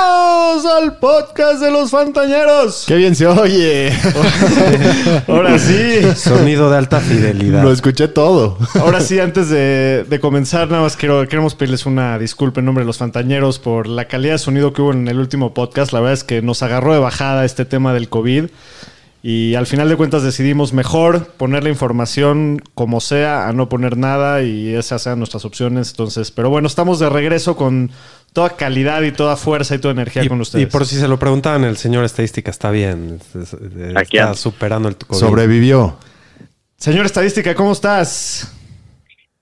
Bienvenidos al podcast de los Fantañeros. Qué bien se oye. Ahora sí, Sonido de alta fidelidad. Lo escuché todo. ahora sí, antes de, de comenzar, nada más quiero, queremos pedirles una disculpa en nombre de los Fantañeros por la calidad de sonido que hubo en el último podcast. La verdad es que nos agarró de bajada este tema del COVID. Y al final de cuentas decidimos mejor poner la información como sea, a no poner nada y esas sean nuestras opciones. Entonces, pero bueno, estamos de regreso con toda calidad y toda fuerza y toda energía y, con ustedes. y por si se lo preguntaban, el señor estadística está bien. Es- es- Aquí Está anda. superando el COVID. Sobrevivió. Señor Estadística, ¿cómo estás?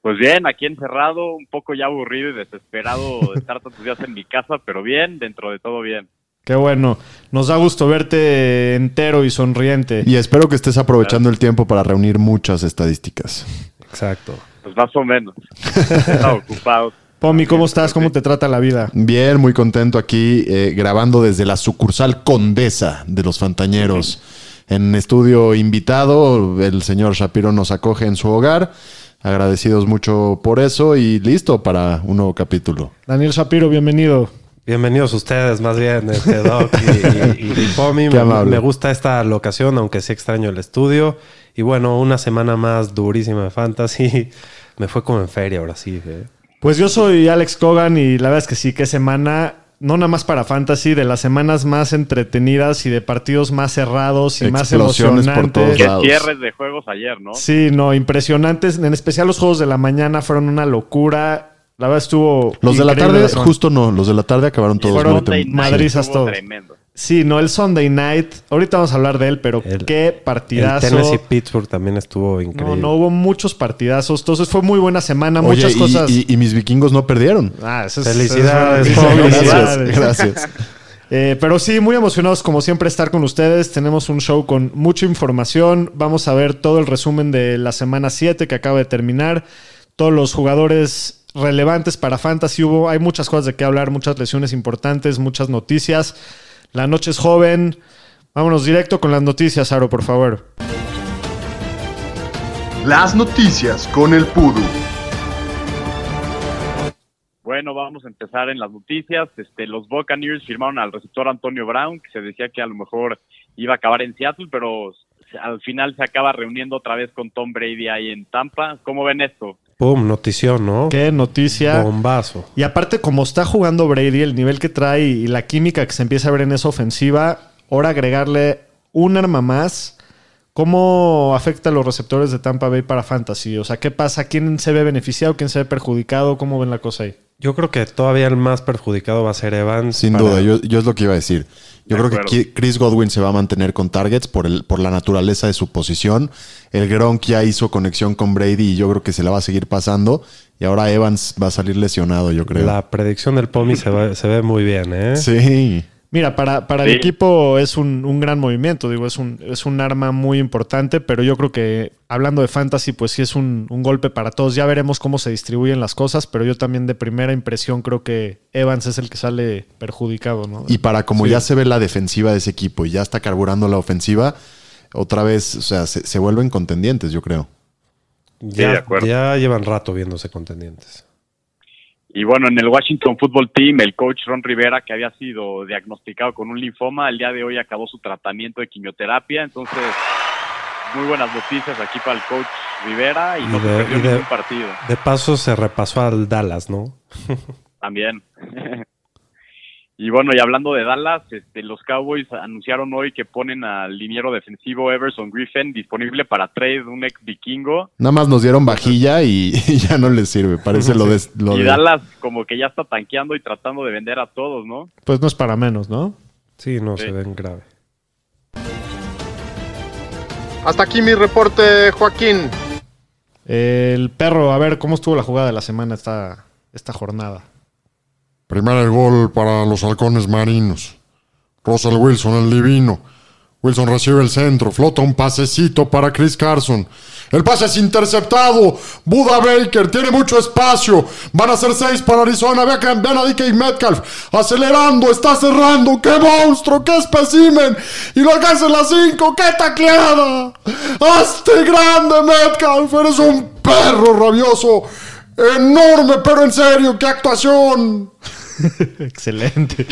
Pues bien, aquí encerrado, un poco ya aburrido y desesperado de estar tantos días en mi casa, pero bien, dentro de todo bien. Qué bueno. Nos da gusto verte entero y sonriente. Y espero que estés aprovechando el tiempo para reunir muchas estadísticas. Exacto. Pues más o menos. Estaba ocupado. Pomi, ¿cómo estás? ¿Cómo te trata la vida? Bien, muy contento aquí eh, grabando desde la sucursal Condesa de los Fantañeros. En estudio invitado, el señor Shapiro nos acoge en su hogar. Agradecidos mucho por eso y listo para un nuevo capítulo. Daniel Shapiro, bienvenido. Bienvenidos ustedes, más bien, este Doc y, y, y Pomi. Qué Me, amable. me gusta esta locación, aunque sí extraño el estudio. Y bueno, una semana más durísima de fantasy. Me fue como en feria ahora sí. ¿eh? Pues yo soy Alex Cogan y la verdad es que sí, qué semana, no nada más para fantasy, de las semanas más entretenidas y de partidos más cerrados y más Explosiones por emocionantes. todos lados. cierres de juegos ayer, ¿no? Sí, no, impresionantes. En especial los juegos de la mañana fueron una locura. La verdad estuvo. Los de la tarde, justo no. Los de la tarde acabaron todos El night Madrizas todos. Tremendo. Sí, no, el Sunday night. Ahorita vamos a hablar de él, pero El- qué El partidazo. Tennessee Pittsburgh también estuvo No, increíble. no hubo muchos partidazos. Entonces fue muy buena semana, Oye, muchas y- cosas. y, y mis vikingos no perdieron. Ah, eso es- Felicidades, eso es- felicidades. Gracias, gracias. Eh, pero sí, muy emocionados como siempre estar con ustedes. Tenemos un show con mucha información. Vamos a ver todo el resumen de la semana 7 que acaba de terminar. Todos los jugadores relevantes para Fantasy hubo. Hay muchas cosas de qué hablar, muchas lesiones importantes, muchas noticias. La noche es joven. Vámonos directo con las noticias, Aro, por favor. Las noticias con el Pudu. Bueno, vamos a empezar en las noticias. Este, los Buccaneers firmaron al receptor Antonio Brown, que se decía que a lo mejor iba a acabar en Seattle, pero al final se acaba reuniendo otra vez con Tom Brady ahí en Tampa. ¿Cómo ven esto? Pum, notición, ¿no? Qué noticia. Bombazo. Y aparte, como está jugando Brady, el nivel que trae y la química que se empieza a ver en esa ofensiva, ahora agregarle un arma más. ¿Cómo afecta a los receptores de Tampa Bay para Fantasy? O sea, ¿qué pasa? ¿Quién se ve beneficiado? ¿Quién se ve perjudicado? ¿Cómo ven la cosa ahí? Yo creo que todavía el más perjudicado va a ser Evans. Sin para- duda, yo, yo es lo que iba a decir. Yo De creo que acuerdo. Chris Godwin se va a mantener con targets por, el, por la naturaleza de su posición. El Gronk ya hizo conexión con Brady y yo creo que se la va a seguir pasando. Y ahora Evans va a salir lesionado, yo creo. La predicción del Pomi se, va- se ve muy bien, ¿eh? Sí. Mira, para, para el equipo es un, un gran movimiento, digo, es un, es un arma muy importante, pero yo creo que hablando de fantasy, pues sí es un, un golpe para todos. Ya veremos cómo se distribuyen las cosas, pero yo también de primera impresión creo que Evans es el que sale perjudicado, ¿no? Y para como Sí. ya se ve la defensiva de ese equipo y ya está carburando la ofensiva, otra vez, o sea, se, se vuelven contendientes, yo creo. Ya, de acuerdo. ya llevan rato viéndose contendientes. Y bueno, en el Washington Football Team, el coach Ron Rivera, que había sido diagnosticado con un linfoma, el día de hoy acabó su tratamiento de quimioterapia. Entonces, muy buenas noticias aquí para el coach Rivera y, Y no se perdió y de- ningún partido De paso se repasó al Dallas, ¿no? también. y bueno, y hablando de Dallas, este, los Cowboys anunciaron hoy que ponen al liniero defensivo Everson Griffin disponible para trade, un ex vikingo. Nada más nos dieron vajilla y, y ya no les sirve. Parece lo de... Lo Y de- Dallas como que ya está tanqueando y tratando de vender a todos, ¿no? Pues no es para menos, ¿no? Sí, no, Sí. se ven grave. Hasta aquí mi reporte, Joaquín. El perro, a ver, ¿cómo estuvo la jugada de la semana esta, esta jornada? Primer gol para los halcones marinos. Russell Wilson, el divino. Wilson recibe el centro, flota un pasecito para Chris Carson. El pase es interceptado. Buda Baker tiene mucho espacio. Van a ser seis para Arizona. Vean, vean a DK Metcalf acelerando, está cerrando. ¡Qué monstruo! ¡Qué especimen! Y lo alcanza en la cinco. ¡Qué tacleada! ¡Hazte grande, Metcalf! Eres un perro rabioso. Enorme, pero en serio, qué actuación. Excelente.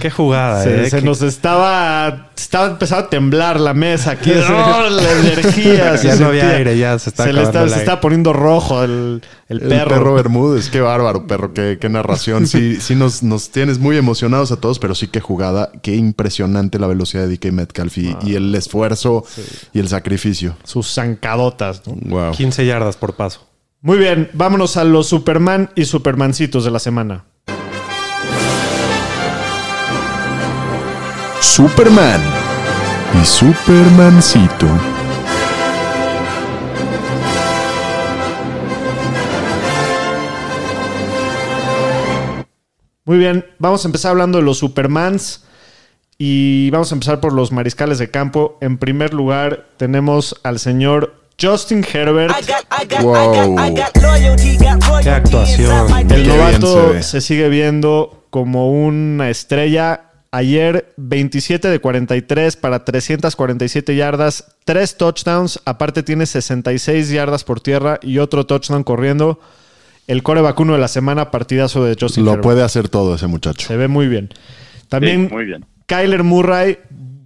Qué jugada, Se, eh. se Qué- nos estaba, estaba empezando a temblar la mesa aquí. ¡Oh, la energía! se Ya no había aire, ya se está se le está, se poniendo rojo el, el El perro. perro. Bermúdez, qué bárbaro, perro, qué, qué narración. Sí, sí nos, nos tienes muy emocionados a todos, pero sí qué jugada, qué impresionante la velocidad de DK Metcalf y, y el esfuerzo y el sacrificio. Sus zancadotas. ¿no? Wow. 15 yardas por paso. Muy bien, vámonos a los Superman y Supermancitos de la semana. Superman y Supermancito. Muy bien, vamos a empezar hablando de los Supermans y vamos a empezar por los mariscales de campo. En primer lugar, tenemos al señor Justin Herbert. Wow. Qué actuación. El Qué novato se, sigue viendo como una estrella. Ayer 27 de 43 para 347 yardas, 3 touchdowns, aparte tiene 66 yardas por tierra y otro touchdown corriendo. El core vacuno de la semana, partidazo de Justin Lo Herbert. puede hacer todo ese muchacho. Se ve muy bien. También Sí, muy bien. Kyler Murray,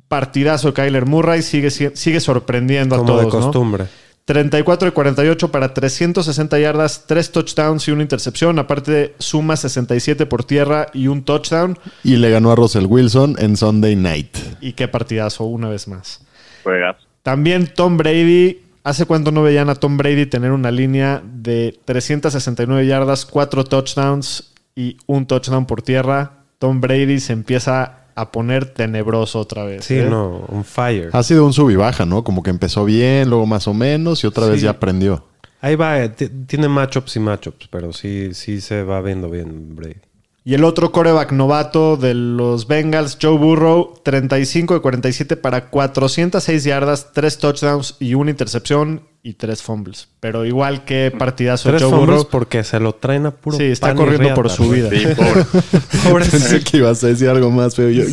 partidazo de Kyler Murray, sigue, sigue sorprendiendo a Como todos. de ¿no? Costumbre. 34 de 48 para 360 yardas, 3 touchdowns y una intercepción. Aparte, suma 67 por tierra y un touchdown. Y le ganó a Russell Wilson en Sunday Night. Y qué partidazo, una vez más. Juegas. También Tom Brady. ¿Hace cuánto no veían a Tom Brady tener una línea de 369 yardas, 4 touchdowns y un touchdown por tierra? Tom Brady se empieza a poner tenebroso otra vez. Sí, ¿eh? no, un fire. Ha sido un sub y baja, ¿no? Como que empezó bien, luego más o menos y otra vez ya aprendió. Ahí va, eh, tiene matchups y matchups, pero sí, sí se va viendo bien Brady. Y el otro coreback novato de los Bengals, Joe Burrow, 35 de 47 para 406 yardas, 3 touchdowns y una intercepción y 3 fumbles. Pero igual que partidazo Tres Joe fumbles Burrow. porque se lo traen a puro Sí, está pan y corriendo riata, por su vida. Sí, pobre. Pensé que ibas a decir algo más feo. Yo,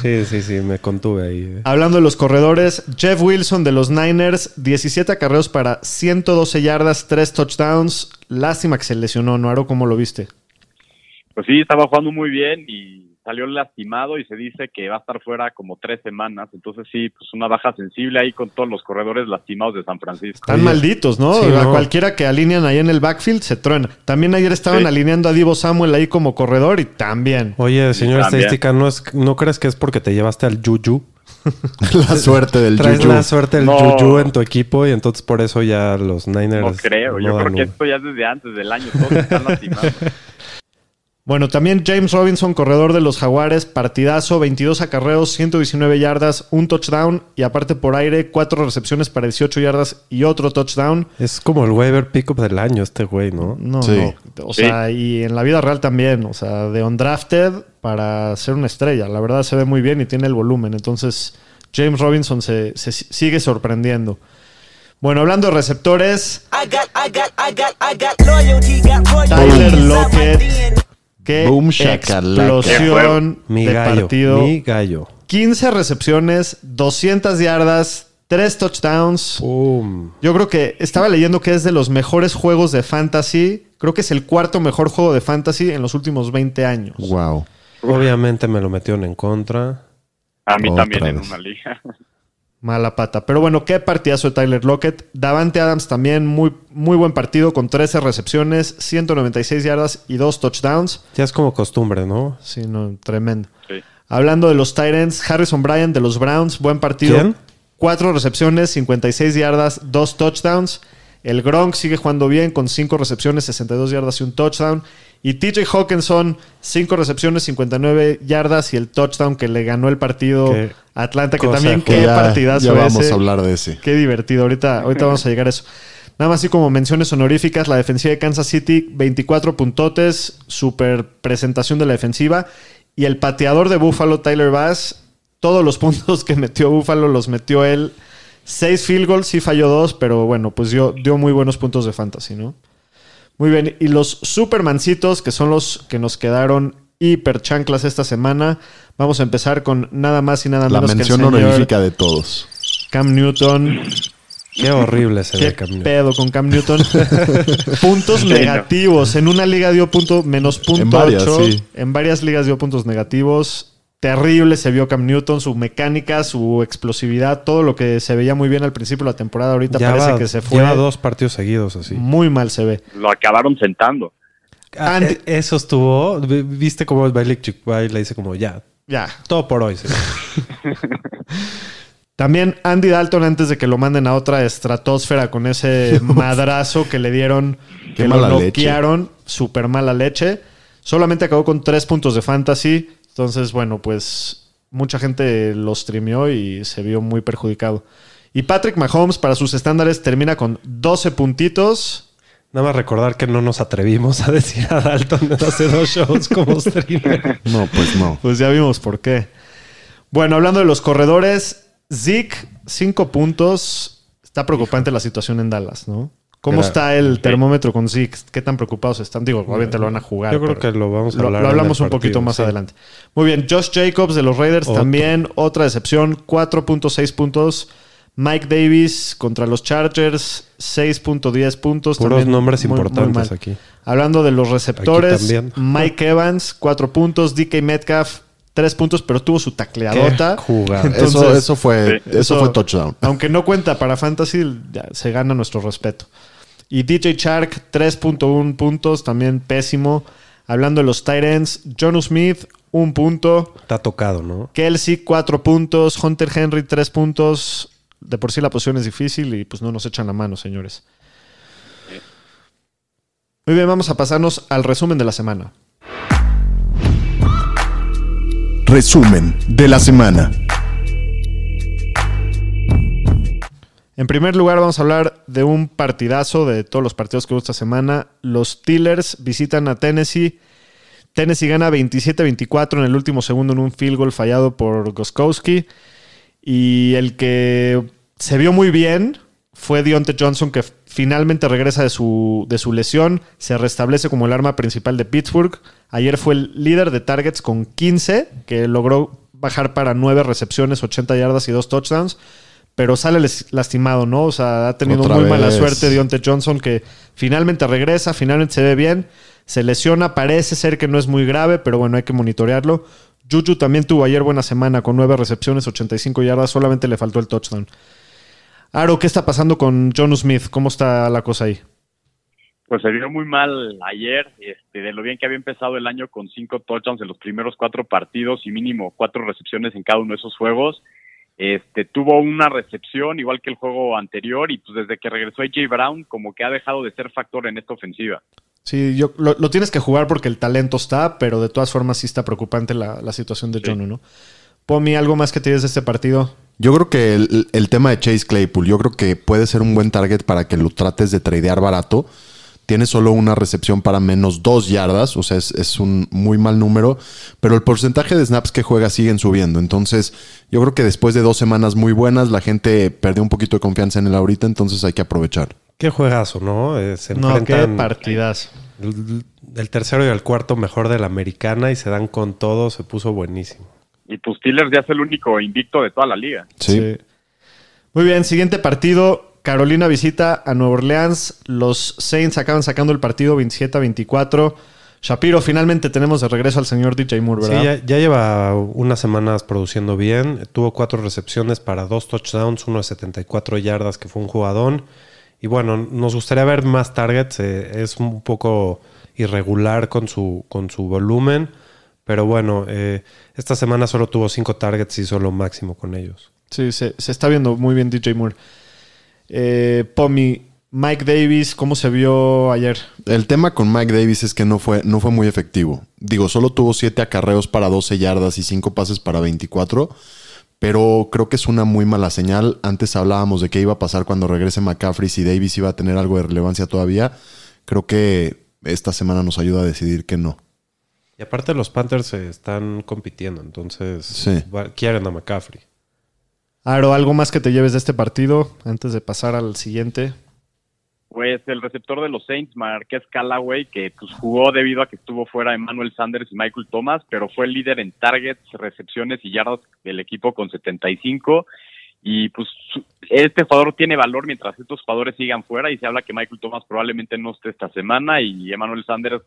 Sí, sí, sí, me contuve ahí. Hablando de los corredores, Jeff Wilson de los Niners, 17 acarreos para 112 yardas, 3 touchdowns. Lástima que se lesionó, ¿no? ¿Cómo lo viste? Pues sí, estaba jugando muy bien y salió lastimado y se dice que va a estar fuera como tres semanas. Entonces sí, pues una baja sensible ahí con todos los corredores lastimados de San Francisco. Están malditos, ¿no? Sí, a no. cualquiera que alinean ahí en el backfield se truena. También ayer estaban Sí. alineando a Divo Samuel ahí como corredor y también. Oye, señor También. estadística, ¿no, es, ¿no crees que es porque te llevaste al Juju? la suerte del Traes Juju. la suerte del No. Juju en tu equipo y entonces por eso ya los Niners. No creo, yo creo que esto ya es desde antes del año, todos están lastimados. Bueno, también James Robinson, corredor de los Jaguares, partidazo, 22 acarreos, 119 yardas, un touchdown y aparte por aire, 4 recepciones para 18 yardas y otro touchdown. Es como el waiver pickup del año este güey, ¿no? No, Sí. no. O sea, y en la vida real también. O sea, de undrafted para ser una estrella. La verdad se ve muy bien y tiene el volumen. Entonces, James Robinson se, se sigue sorprendiendo. Bueno, hablando de receptores, Tyler Lockett. Qué Boom, explosión Mi de gallo. partido. Mi gallo. 15 recepciones, 200 yardas, 3 touchdowns. Yo creo que estaba leyendo que es de los mejores juegos de fantasy. Creo que es el cuarto mejor juego de fantasy en los últimos 20 años. Wow. Obviamente me lo metieron en contra. A mí Otra también en una liga. Mala pata. Pero bueno, qué partidazo de Tyler Lockett. Davante Adams también, muy, muy buen partido con 13 recepciones, 196 yardas y 2 touchdowns. Ya es como costumbre, ¿no? Sí, no, tremendo. Sí. Hablando de los Titans, Harrison Bryant de los Browns, buen partido. ¿Quién? 4 recepciones, 56 yardas, 2 touchdowns. El Gronk sigue jugando bien con 5 recepciones, 62 yardas y un touchdown. Y TJ Hawkinson, 5 recepciones, 59 yardas y el touchdown que le ganó el partido Qué a Atlanta, que también que qué ya, partidazo ya vamos ese. a hablar de ese. Qué divertido. Ahorita, ahorita vamos a llegar a eso. Nada más así como menciones honoríficas, la defensiva de Kansas City, 24 puntotes, super presentación de la defensiva. Y el pateador de Buffalo, Tyler Bass, todos los puntos que metió Buffalo los metió él. Seis field goals, sí falló dos, pero bueno, pues dio, dio muy buenos puntos de fantasy, ¿no? Muy bien. Y los supermancitos, que son los que nos quedaron hiper chanclas esta semana. Vamos a empezar con nada más y nada La menos que el mención señor honorífica de todos. Cam Newton. Qué horrible se ¿Qué ve Cam Newton. pedo con Cam Newton? puntos negativos. En una liga dio punto menos punto En varias, ocho. sí. En varias ligas dio puntos negativos. Terrible se vio Cam Newton, su mecánica, su explosividad, todo lo que se veía muy bien al principio de la temporada. Ahorita Ya parece va- que se fue. Lleva dos partidos seguidos así. Muy mal se ve. Lo acabaron sentando. Ah, Andy- eh, eso estuvo. vi- ¿Viste cómo Belichick Chick le dice como ya? Ya. Todo por hoy. señor". También Andy Dalton antes de que lo manden a otra estratosfera con ese madrazo que le dieron, Qué que lo noquearon, súper mala leche. Solamente acabó con tres puntos de fantasy. Entonces, bueno, pues mucha gente lo streameó y se vio muy perjudicado. Y Patrick Mahomes, para sus estándares, termina con 12 puntitos. Nada más recordar que no nos atrevimos a decir a Dalton hace dos shows como streamer. No, pues no. Pues ya vimos por qué. Bueno, hablando de los corredores, Zeke, 5 puntos. Está preocupante la situación en Dallas, ¿no? ¿Cómo Era- está el termómetro con Zeke? ¿Qué tan preocupados están? Digo, obviamente lo van a jugar. Yo creo que lo vamos a hablar lo hablamos un poquito más sí. adelante. Muy bien, Josh Jacobs de los Raiders Otro. también, otra decepción, 4.6 puntos. Mike Davis contra los Chargers, 6.10 puntos. Puros también nombres muy- importantes aquí. Hablando de los receptores. Mike Evans, 4 puntos. DK Metcalf, 3 puntos, pero tuvo su tacleadota. Qué jugada. Entonces, eso, eso fue, Sí. eso fue touchdown. Aunque no cuenta para Fantasy, ya se gana nuestro respeto. Y DJ Shark, 3.1 puntos, también pésimo. Hablando de los Titans, John Smith, 1 punto. Está tocado, ¿no? Kelsey, 4 puntos. Hunter Henry, 3 puntos. De por sí la posición es difícil y pues no nos echan la mano, señores. Muy bien, vamos a pasarnos al resumen de la semana. Resumen de la semana. En primer lugar, vamos a hablar de un partidazo de todos los partidos que hubo esta semana. Los Steelers visitan a Tennessee. Tennessee gana 27-24 en el último segundo en un field goal fallado por Goskowski. Y el que se vio muy bien fue Deontay Johnson, que finalmente regresa de su, de su lesión. Se restablece como el arma principal de Pittsburgh. Ayer fue el líder de targets con 15, que logró bajar para 9 recepciones, 80 yardas y 2 touchdowns pero sale lastimado, ¿no? O sea, ha tenido Otra muy mala suerte Deontay Johnson, que finalmente regresa, finalmente se ve bien, se lesiona, parece ser que no es muy grave, pero bueno, hay que monitorearlo. Juju también tuvo ayer buena semana con nueve recepciones, 85 yardas, solamente le faltó el touchdown. Aro, ¿qué está pasando con John Smith? ¿Cómo está la cosa ahí? Pues se vio muy mal ayer, este, de lo bien que había empezado el año con cinco touchdowns en los primeros cuatro partidos y mínimo cuatro recepciones en cada uno de esos juegos. Este, tuvo una recepción igual que el juego anterior y pues desde que regresó AJ Brown como que ha dejado de ser factor en esta ofensiva. Sí, yo, lo, lo tienes que jugar porque el talento está, pero de todas formas sí está preocupante la, la situación de John, ¿no? Pomi, ¿algo más que tienes de este partido? Yo creo que el, el tema de Chase Claypool, yo creo que puede ser un buen target para que lo trates de tradear barato. Tiene solo una recepción para menos dos yardas, o sea, es, es un muy mal número, pero el porcentaje de snaps que juega siguen subiendo. Entonces, yo creo que después de dos semanas muy buenas, la gente perdió un poquito de confianza en él ahorita, entonces hay que aprovechar. Qué juegazo, ¿no? Eh, se No, qué partidas. el, el tercero y el cuarto mejor de la americana y se dan con todo. Se puso buenísimo. Y pues Steelers ya es el único invicto de toda la liga. Sí. Muy bien, siguiente partido. Carolina visita a Nueva Orleans. Los Saints acaban sacando el partido 27 a 24. Shapiro, finalmente tenemos de regreso al señor DJ Moore, Sí, ¿verdad? ya, ya lleva unas semanas produciendo bien. Tuvo cuatro recepciones para dos touchdowns, uno de 74 yardas, que fue un jugadón. Y bueno, nos gustaría ver más targets. eh, es un poco irregular con su, con su volumen. Pero bueno, eh, esta semana solo tuvo cinco targets y hizo lo máximo con ellos. Sí, se, se está viendo muy bien DJ Moore. Eh, Pomi, Mike Davis, ¿cómo se vio ayer? El tema con Mike Davis es que no fue, no fue muy efectivo. Digo, solo tuvo 7 acarreos para 12 yardas y 5 pases para 24. Pero creo que es una muy mala señal. Antes hablábamos de qué iba a pasar cuando regrese McCaffrey, si Davis iba a tener algo de relevancia todavía. Creo que esta semana nos ayuda a decidir que no. Y aparte los Panthers se están compitiendo, entonces Sí. quieren a McCaffrey. Aro, ¿algo más que te lleves de este partido antes de pasar al siguiente? Pues el receptor de los Saints, Marqués Callaway, que pues jugó debido a que estuvo fuera Emmanuel Sanders y Michael Thomas, pero fue el líder en targets, recepciones y yardas del equipo con 75. Y pues este jugador tiene valor mientras estos jugadores sigan fuera y se habla que Michael Thomas probablemente no esté esta semana y Emmanuel Sanders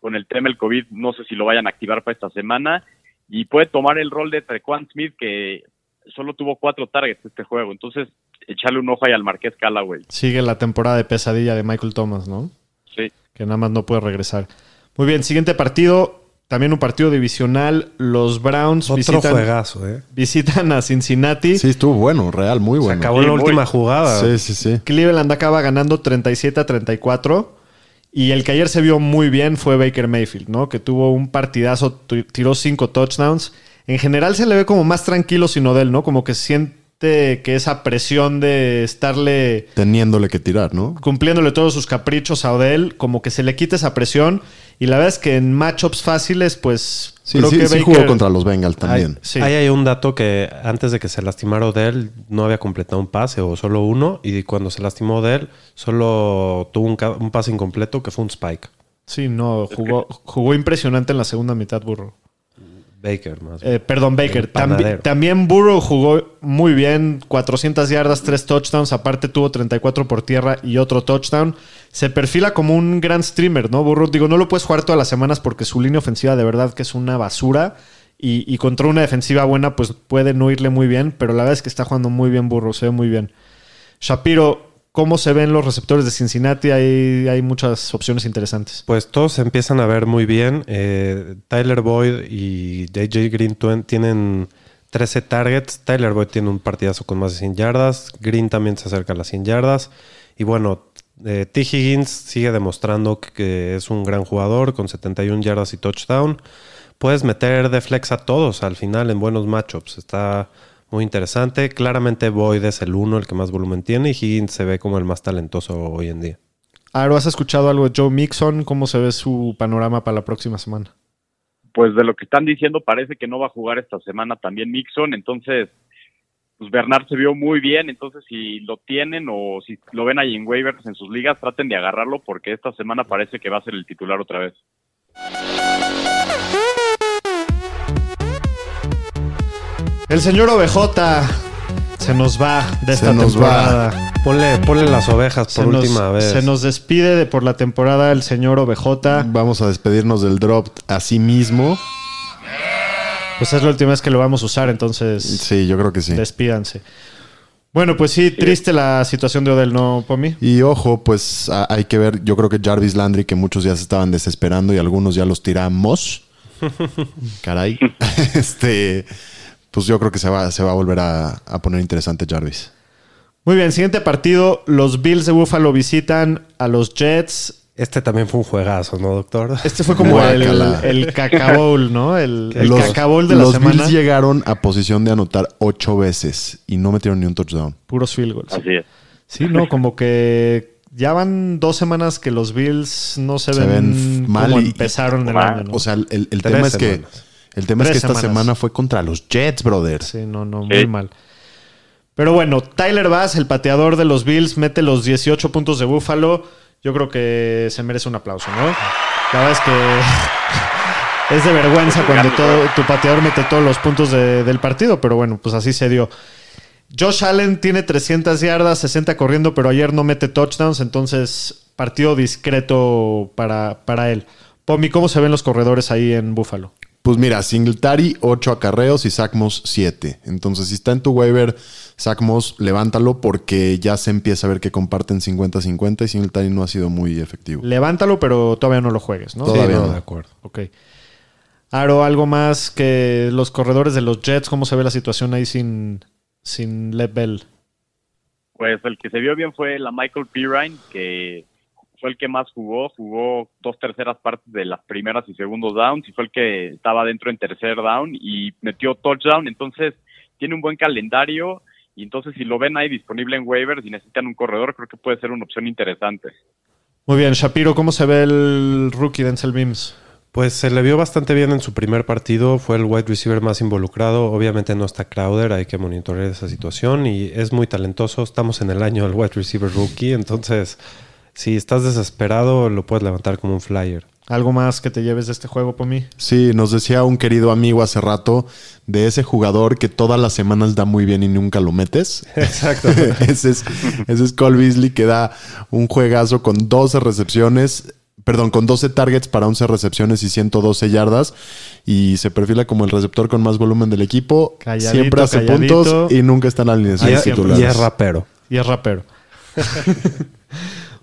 con el tema del COVID no sé si lo vayan a activar para esta semana y puede tomar el rol de Trequan Smith que solo tuvo cuatro targets este juego. Entonces echarle un ojo ahí al Marqués Callaway. Sigue la temporada de pesadilla de Michael Thomas, ¿no? Sí. Que nada más no puede regresar. Muy bien, siguiente partido. También un partido divisional. Los Browns Otro visitan, juegazo, ¿eh? visitan a Cincinnati. Sí, estuvo bueno, real, muy Se bueno. acabó Sí, la muy- última jugada. Sí, sí, sí. Cleveland acaba ganando 37 a 34. Y el que ayer se vio muy bien fue Baker Mayfield, ¿no? Que tuvo un partidazo, tiró cinco touchdowns. En general se le ve como más tranquilo sin Odell, ¿no? Como que siente que esa presión de estarle Teniéndole que tirar, ¿no? cumpliéndole todos sus caprichos a Odell, como que se le quita esa presión. Y la verdad es que en matchups fáciles, pues. Sí, creo sí, que sí Baker- jugó contra los Bengals también. Ay, sí. Ahí hay un dato que antes de que se lastimara Odell no había completado un pase o solo uno y cuando se lastimó Odell solo tuvo un, un pase incompleto que fue un spike. Sí, no, jugó, jugó impresionante en la segunda mitad, Burro. Baker más. Eh, perdón, Baker. Tambi- también Burrow jugó muy bien, 400 yardas, 3 touchdowns. Aparte tuvo 34 por tierra y otro touchdown. Se perfila como un gran streamer, ¿no? Burrow, digo, no lo puedes jugar todas las semanas porque su línea ofensiva de verdad que es una basura. Y, y contra una defensiva buena, pues puede no irle muy bien. Pero la verdad es que está jugando muy bien Burrow, se ve muy bien. Shapiro, ¿cómo se ven los receptores de Cincinnati? Hay, hay muchas opciones interesantes. Pues todos se empiezan a ver muy bien. Eh, Tyler Boyd y AJ Green tienen 13 targets. Tyler Boyd tiene un partidazo con más de 100 yardas. Green también se acerca a las 100 yardas. Y bueno, eh, T. Higgins sigue demostrando que es un gran jugador con 71 yardas y touchdown. Puedes meter de flex a todos al final en buenos matchups. Está muy interesante. Claramente Boyd es el uno, el que más volumen tiene. Y Higgins se ve como el más talentoso hoy en día. Aro, ¿has escuchado algo de Joe Mixon? ¿Cómo se ve su panorama para la próxima semana? pues de lo que están diciendo parece que no va a jugar esta semana también Mixon, entonces pues Bernard se vio muy bien, entonces si lo tienen o si lo ven ahí en waivers en sus ligas, traten de agarrarlo porque esta semana parece que va a ser el titular otra vez. El señor OBJ se nos va de esta nos temporada. Ponle, ponle las ovejas Se por nos, última vez. se nos despide de por la temporada el señor OBJ. Vamos a despedirnos del drop a sí mismo. Pues es la última vez que lo vamos a usar, entonces Sí, yo creo que sí. despídanse. Bueno, pues sí, triste la situación de Odell, ¿no, Pomi? Y ojo, pues a- hay que ver, yo creo que Jarvis Landry, que muchos ya se estaban desesperando y algunos ya los tiramos. Caray. este, pues yo creo que se va, se va a volver a, a poner interesante Jarvis. Muy bien, siguiente partido. Los Bills de Buffalo visitan a los Jets. Este también fue un juegazo, ¿no, doctor? Este fue como el, el cacabowl, ¿no? El, el los cacabowl de la los semana. Bills llegaron a posición de anotar ocho veces y no metieron ni un touchdown. Puros field goals. Así es. Sí, no, como que ya van dos semanas que los Bills no se, Se ven, ven mal como y- empezaron el año, ¿no? O sea, el, el tema es que semanas. El tema es que esta semana fue contra los Jets, brother. Sí, no, no, muy mal. Pero bueno, Tyler Bass, el pateador de los Bills, mete los 18 puntos de Buffalo. Yo creo que se merece un aplauso, ¿no? La verdad es que es de vergüenza cuando todo, tu pateador mete todos los puntos de- del partido, pero bueno, pues así se dio. Josh Allen tiene 300 yardas, 60 corriendo, pero ayer no mete touchdowns, entonces partido discreto para, para él. Pomi, ¿cómo se ven los corredores ahí en Buffalo? Pues mira, Singletary 8 acarreos y Zach Moss 7. Entonces, si está en tu waiver, Zach Moss, levántalo porque ya se empieza a ver que comparten 50-50 y Singletary no ha sido muy efectivo. Levántalo, pero todavía no lo juegues, ¿no? Todavía Sí, no, no. de acuerdo. Ok. Aro, algo más que los corredores de los Jets, ¿cómo se ve la situación ahí sin, sin Lev Bell? Pues el que se vio bien fue la Michael Pirine, que fue el que más jugó, jugó dos terceras partes de las primeras y segundos downs y fue el que estaba dentro en tercer down y metió touchdown, entonces tiene un buen calendario y entonces si lo ven ahí disponible en waivers y necesitan un corredor, creo que puede ser una opción interesante. Muy bien, Shapiro, ¿cómo se ve el rookie Denzel Mims? Pues se le vio bastante bien en su primer partido, fue el wide receiver más involucrado, obviamente no está Crowder, hay que monitorear esa situación y es muy talentoso, estamos en el año del wide receiver rookie, entonces si estás desesperado lo puedes levantar como un flyer. ¿Algo más que te lleves de este juego, mí? Sí, nos decía un querido amigo hace rato de ese jugador que todas las semanas da muy bien y nunca lo metes. Exacto. ese, es, ese es Cole Beasley que da un juegazo con 12 recepciones, perdón, con 12 targets para 11 recepciones y 112 yardas y se perfila como el receptor con más volumen del equipo. Calladito, siempre hace calladito. puntos y nunca está en la alineación titulares. y es rapero. Y es rapero.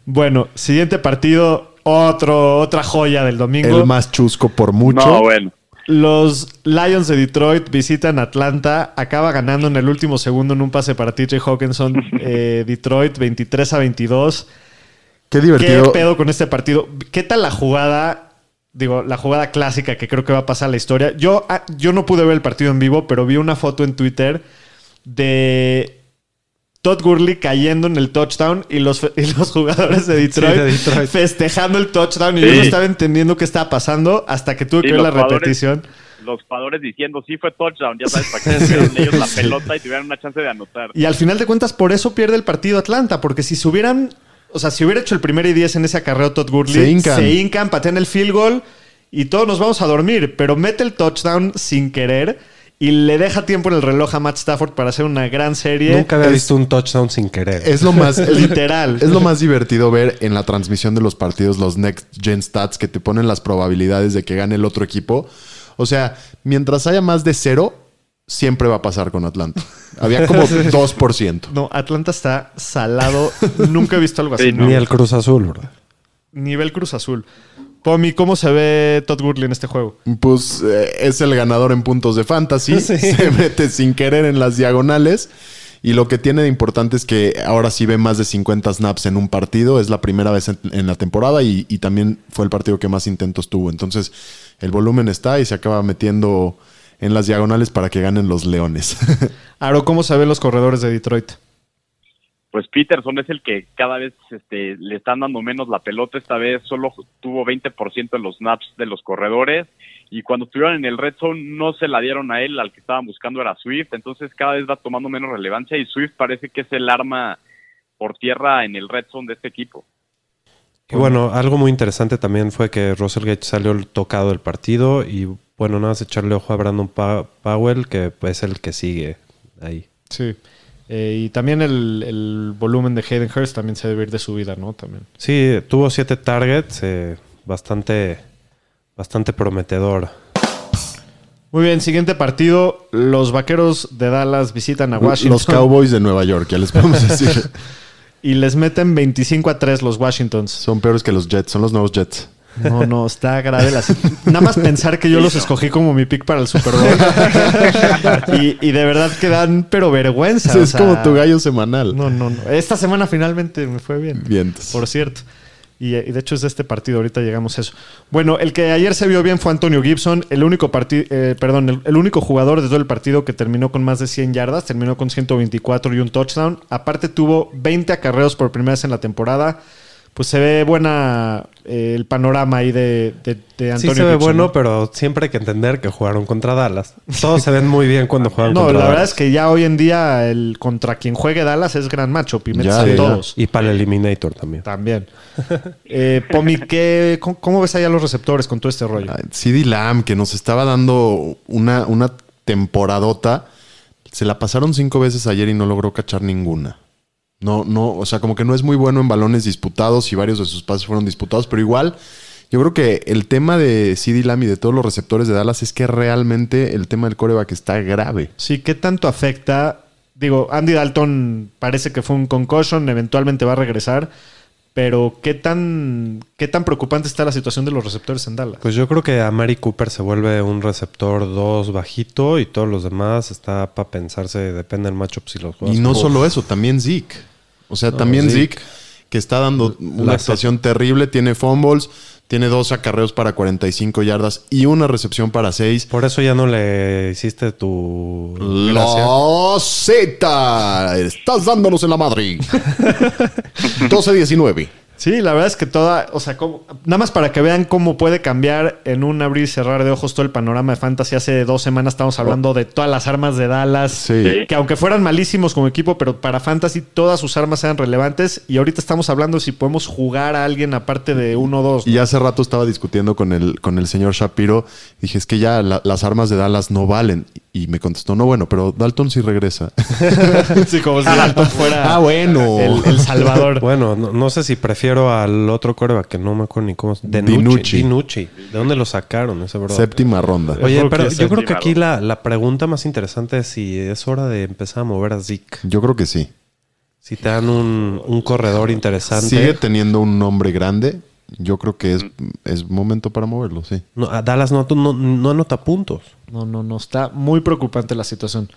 bueno, siguiente partido, otro, otra joya del domingo. El más chusco por mucho. No, bueno. Los Lions de Detroit visitan Atlanta. Acaba ganando en el último segundo en un pase para TJ Hawkinson. eh, Detroit 23 a 22. Qué ¿Qué divertido. pedo con este partido? ¿Qué tal la jugada? Digo, la jugada clásica que creo que va a pasar a la historia. Yo, ah, yo no pude ver el partido en vivo, pero vi una foto en Twitter de Todd Gurley cayendo en el touchdown y los, y los jugadores de Detroit, de Detroit. festejando el touchdown. Y yo no estaba entendiendo qué estaba pasando hasta que tuve Sí, que ver la repetición. Los jugadores diciendo sí fue touchdown, ya sabes, para que tuvieran ellos la pelota y tuvieran una chance de anotar. Y al final de cuentas, por eso pierde el partido Atlanta, porque si se hubieran, o sea, si hubiera hecho el primer y 10 en ese acarreo Todd Gurley, Se hincan. se hincan, patean el field goal y todos nos vamos a dormir, pero mete el touchdown sin querer y le deja tiempo en el reloj a Matt Stafford para hacer una gran serie. Nunca había Es- visto un touchdown sin querer. Es lo más Literal. Es lo más divertido ver en la transmisión de los partidos los Next Gen Stats que te ponen las probabilidades de que gane el otro equipo. O sea, mientras haya más de cero, siempre va a pasar con Atlanta. Había como 2%. No, Atlanta está salado. Nunca he visto algo así. Sí, ¿no? Ni el Cruz Azul, ¿verdad? Nivel Cruz Azul. Pomi, ¿cómo se ve Todd Gurley en este juego? Pues eh, es el ganador en puntos de fantasy. Sí. Se mete sin querer en las diagonales. Y lo que tiene de importante es que ahora sí ve más de 50 snaps en un partido. Es la primera vez en, en la temporada y, y también fue el partido que más intentos tuvo. Entonces, el volumen está y se acaba metiendo en las diagonales para que ganen los Leones. Aro, ¿cómo se ven los corredores de Detroit? Pues Peterson es el que cada vez este, le están dando menos la pelota. Esta vez solo tuvo 20% de los snaps de los corredores. Y cuando estuvieron en el red zone no se la dieron a él, al que estaban buscando era Swift. Entonces cada vez va tomando menos relevancia y Swift parece que es el arma por tierra en el red zone de este equipo. Y bueno, algo muy interesante también fue que Russell Gage salió tocado del partido y bueno, nada más echarle ojo a Brandon Pa- Powell, que es el que sigue ahí. Sí. Eh, y también el, el volumen de Hayden Hurst también se debe ir de su vida, ¿no? También. Sí, tuvo siete targets, eh, bastante, bastante prometedor. Muy bien, siguiente partido. Los vaqueros de Dallas visitan a Washington. los Cowboys de Nueva York, ya les podemos decir. Y les meten 25 a 3 los Washingtons. Son peores que los Jets, son los nuevos Jets. No, no, está grave la Nada más pensar que yo los escogí como mi pick para el Super Bowl. y, y de verdad que dan, pero vergüenza. es sea, como tu gallo semanal. No, no, no. Esta semana finalmente me fue bien. Vientos. Por cierto. Y, y de hecho es de este partido, ahorita llegamos a eso. Bueno, el que ayer se vio bien fue Antonio Gibson, el único partido, perdón, el, el único jugador de todo el partido que terminó con más de 100 yardas, terminó con 124 y un touchdown. Aparte tuvo 20 acarreos por primera vez en la temporada. Pues se ve buena eh, el panorama ahí de, de, de Antonio Sí se ve bueno, ¿no? pero siempre hay que entender que jugaron contra Dallas. Todos se ven muy bien cuando juegan No, contra la verdad Dallas. es que ya hoy en día el contra quien juegue Dallas es gran macho. Ya, a ya. todos. Y para el Eliminator también. También. Eh, Pomi, ¿qué- cómo, cómo ves allá los receptores con todo este rollo? CD Lamb, que nos estaba dando una, una temporadota, se la pasaron cinco veces ayer y no logró cachar ninguna. No, no, o sea, como que no es muy bueno en balones disputados y varios de sus pases fueron disputados, pero igual, yo creo que el tema de CD Lamb y de todos los receptores de Dallas es que realmente el tema del coreback está grave. Sí, ¿qué tanto afecta? Digo, Andy Dalton parece que fue un concussion, eventualmente va a regresar, pero ¿qué tan, qué tan preocupante está la situación de los receptores en Dallas? Pues yo creo que a Mari Cooper se vuelve un receptor 2 bajito y todos los demás está para pensarse, depende del matchup si los juegas. Y no Uf. solo eso, también Zeke. O sea, también Zeke. Zeke, que está dando una La- actuación terrible, tiene fumbles, tiene dos acarreos para 45 yardas y una recepción para 6. Por eso ya no le hiciste tu. La Z, estás dándonos en la madre. 12-19. Sí, la verdad es que toda, o sea, como- nada más para que vean cómo puede cambiar en un abrir y cerrar de ojos todo el panorama de Fantasy. Hace dos semanas estábamos hablando de todas las armas de Dallas, Sí. que aunque fueran malísimos como equipo, pero para Fantasy todas sus armas eran relevantes. Y ahorita estamos hablando de si podemos jugar a alguien aparte de uno o dos. ¿no? Y hace rato estaba discutiendo con el, con el señor Shapiro. Dije, es que ya la- las armas de Dallas no valen. Y me contestó, no, bueno, pero Dalton sí regresa. sí, como si Dalton fuera Ah, bueno. el, el Salvador. Bueno, no, no sé si prefiero al otro coreback que no me acuerdo ni cómo. De Dinucci. Dinucci. ¿De dónde lo sacaron ese bro? Séptima ronda. Oye, pero es yo creo que aquí la, la pregunta más interesante es si es hora de empezar a mover a Zeke. Yo creo que sí. Si te dan un, un corredor interesante. Sigue teniendo un nombre grande. Yo creo que es, es momento para moverlo, sí. No, a Dallas no, no, no anota puntos. No, no, no. Está muy preocupante la situación.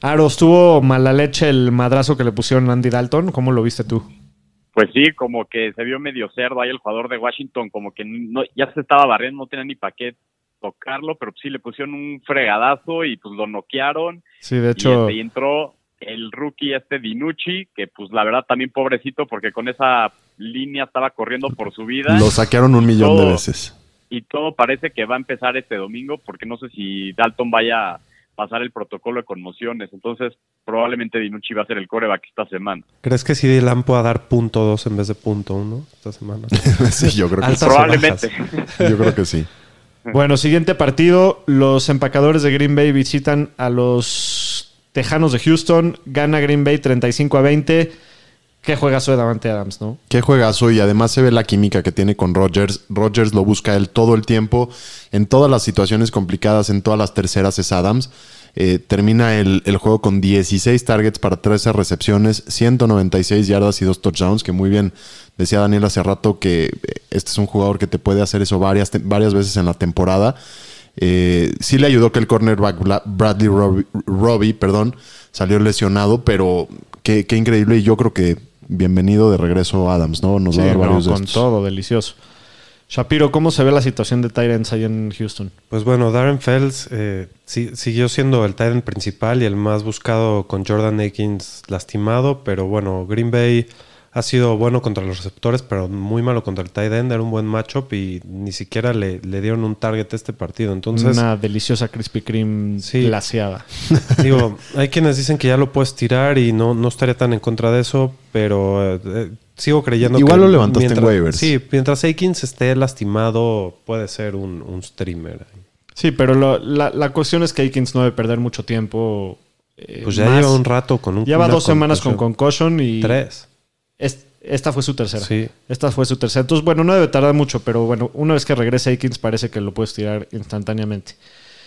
Aro, estuvo mala leche el madrazo que le pusieron Andy Dalton. ¿Cómo lo viste tú? Pues sí, como que se vio medio cerdo ahí el jugador de Washington, como que no, ya se estaba barriendo, no tenía ni para qué tocarlo, pero sí le pusieron un fregadazo y pues lo noquearon. Sí, de Y, hecho, este, y entró el rookie este Dinucci, que pues la verdad también pobrecito porque con esa línea estaba corriendo por su vida. Lo saquearon un millón de veces. y todo parece que va a empezar este domingo porque no sé si Dalton vaya a pasar el protocolo de conmociones. Entonces, probablemente Dinucci va a ser el coreback esta semana. ¿Crees que si Dylan pueda dar punto dos en vez de punto uno esta semana? sí, yo creo que sí. Probablemente. Yo creo que sí. bueno, siguiente partido. Los empacadores de Green Bay visitan a los Tejanos de Houston. Gana Green Bay 35 a 20. Qué juegazo de Davante Adams, ¿no? Qué juegazo y además se ve la química que tiene con Rodgers. Rodgers lo busca él todo el tiempo. En todas las situaciones complicadas, en todas las terceras es Adams. Eh, termina el, el juego con 16 targets para 13 recepciones, 196 yardas y 2 touchdowns, que muy bien decía Daniel hace rato que eh, este es un jugador que te puede hacer eso varias, varias veces en la temporada. Eh, sí le ayudó que el cornerback Bradley Robbie, perdón, salió lesionado, pero qué increíble y yo creo que bienvenido de regreso Adams, ¿no? Nos va a dar no, varios de con estos. todo, delicioso. Shapiro, ¿cómo se ve la situación de Tyrants ahí en Houston? Pues bueno, Darren Fells eh, sí- siguió siendo el end principal y el más buscado con Jordan Akins lastimado, pero bueno, Green Bay ha sido bueno contra los receptores, pero muy malo contra el tight end, era un buen matchup y ni siquiera le, le dieron un target a este partido. Entonces, Una deliciosa Krispy Kreme Sí. glaseada. digo, hay quienes dicen que ya lo puedes tirar y no, no estaría tan en contra de eso, pero eh, sigo creyendo Igual que lo levantaste en mientras- waivers. Sí, mientras Akins esté lastimado, puede ser un, un streamer. Sí, pero lo- la, la cuestión es que Aikens no debe perder mucho tiempo. eh, Pues ya más. lleva un rato con un Lleva dos semanas con contusión. concussion y Tres. Es- esta fue su tercera. Sí. Esta fue su tercera. Entonces, bueno, no debe tardar mucho, pero bueno, una vez que regrese Aikens parece que lo puedes tirar instantáneamente.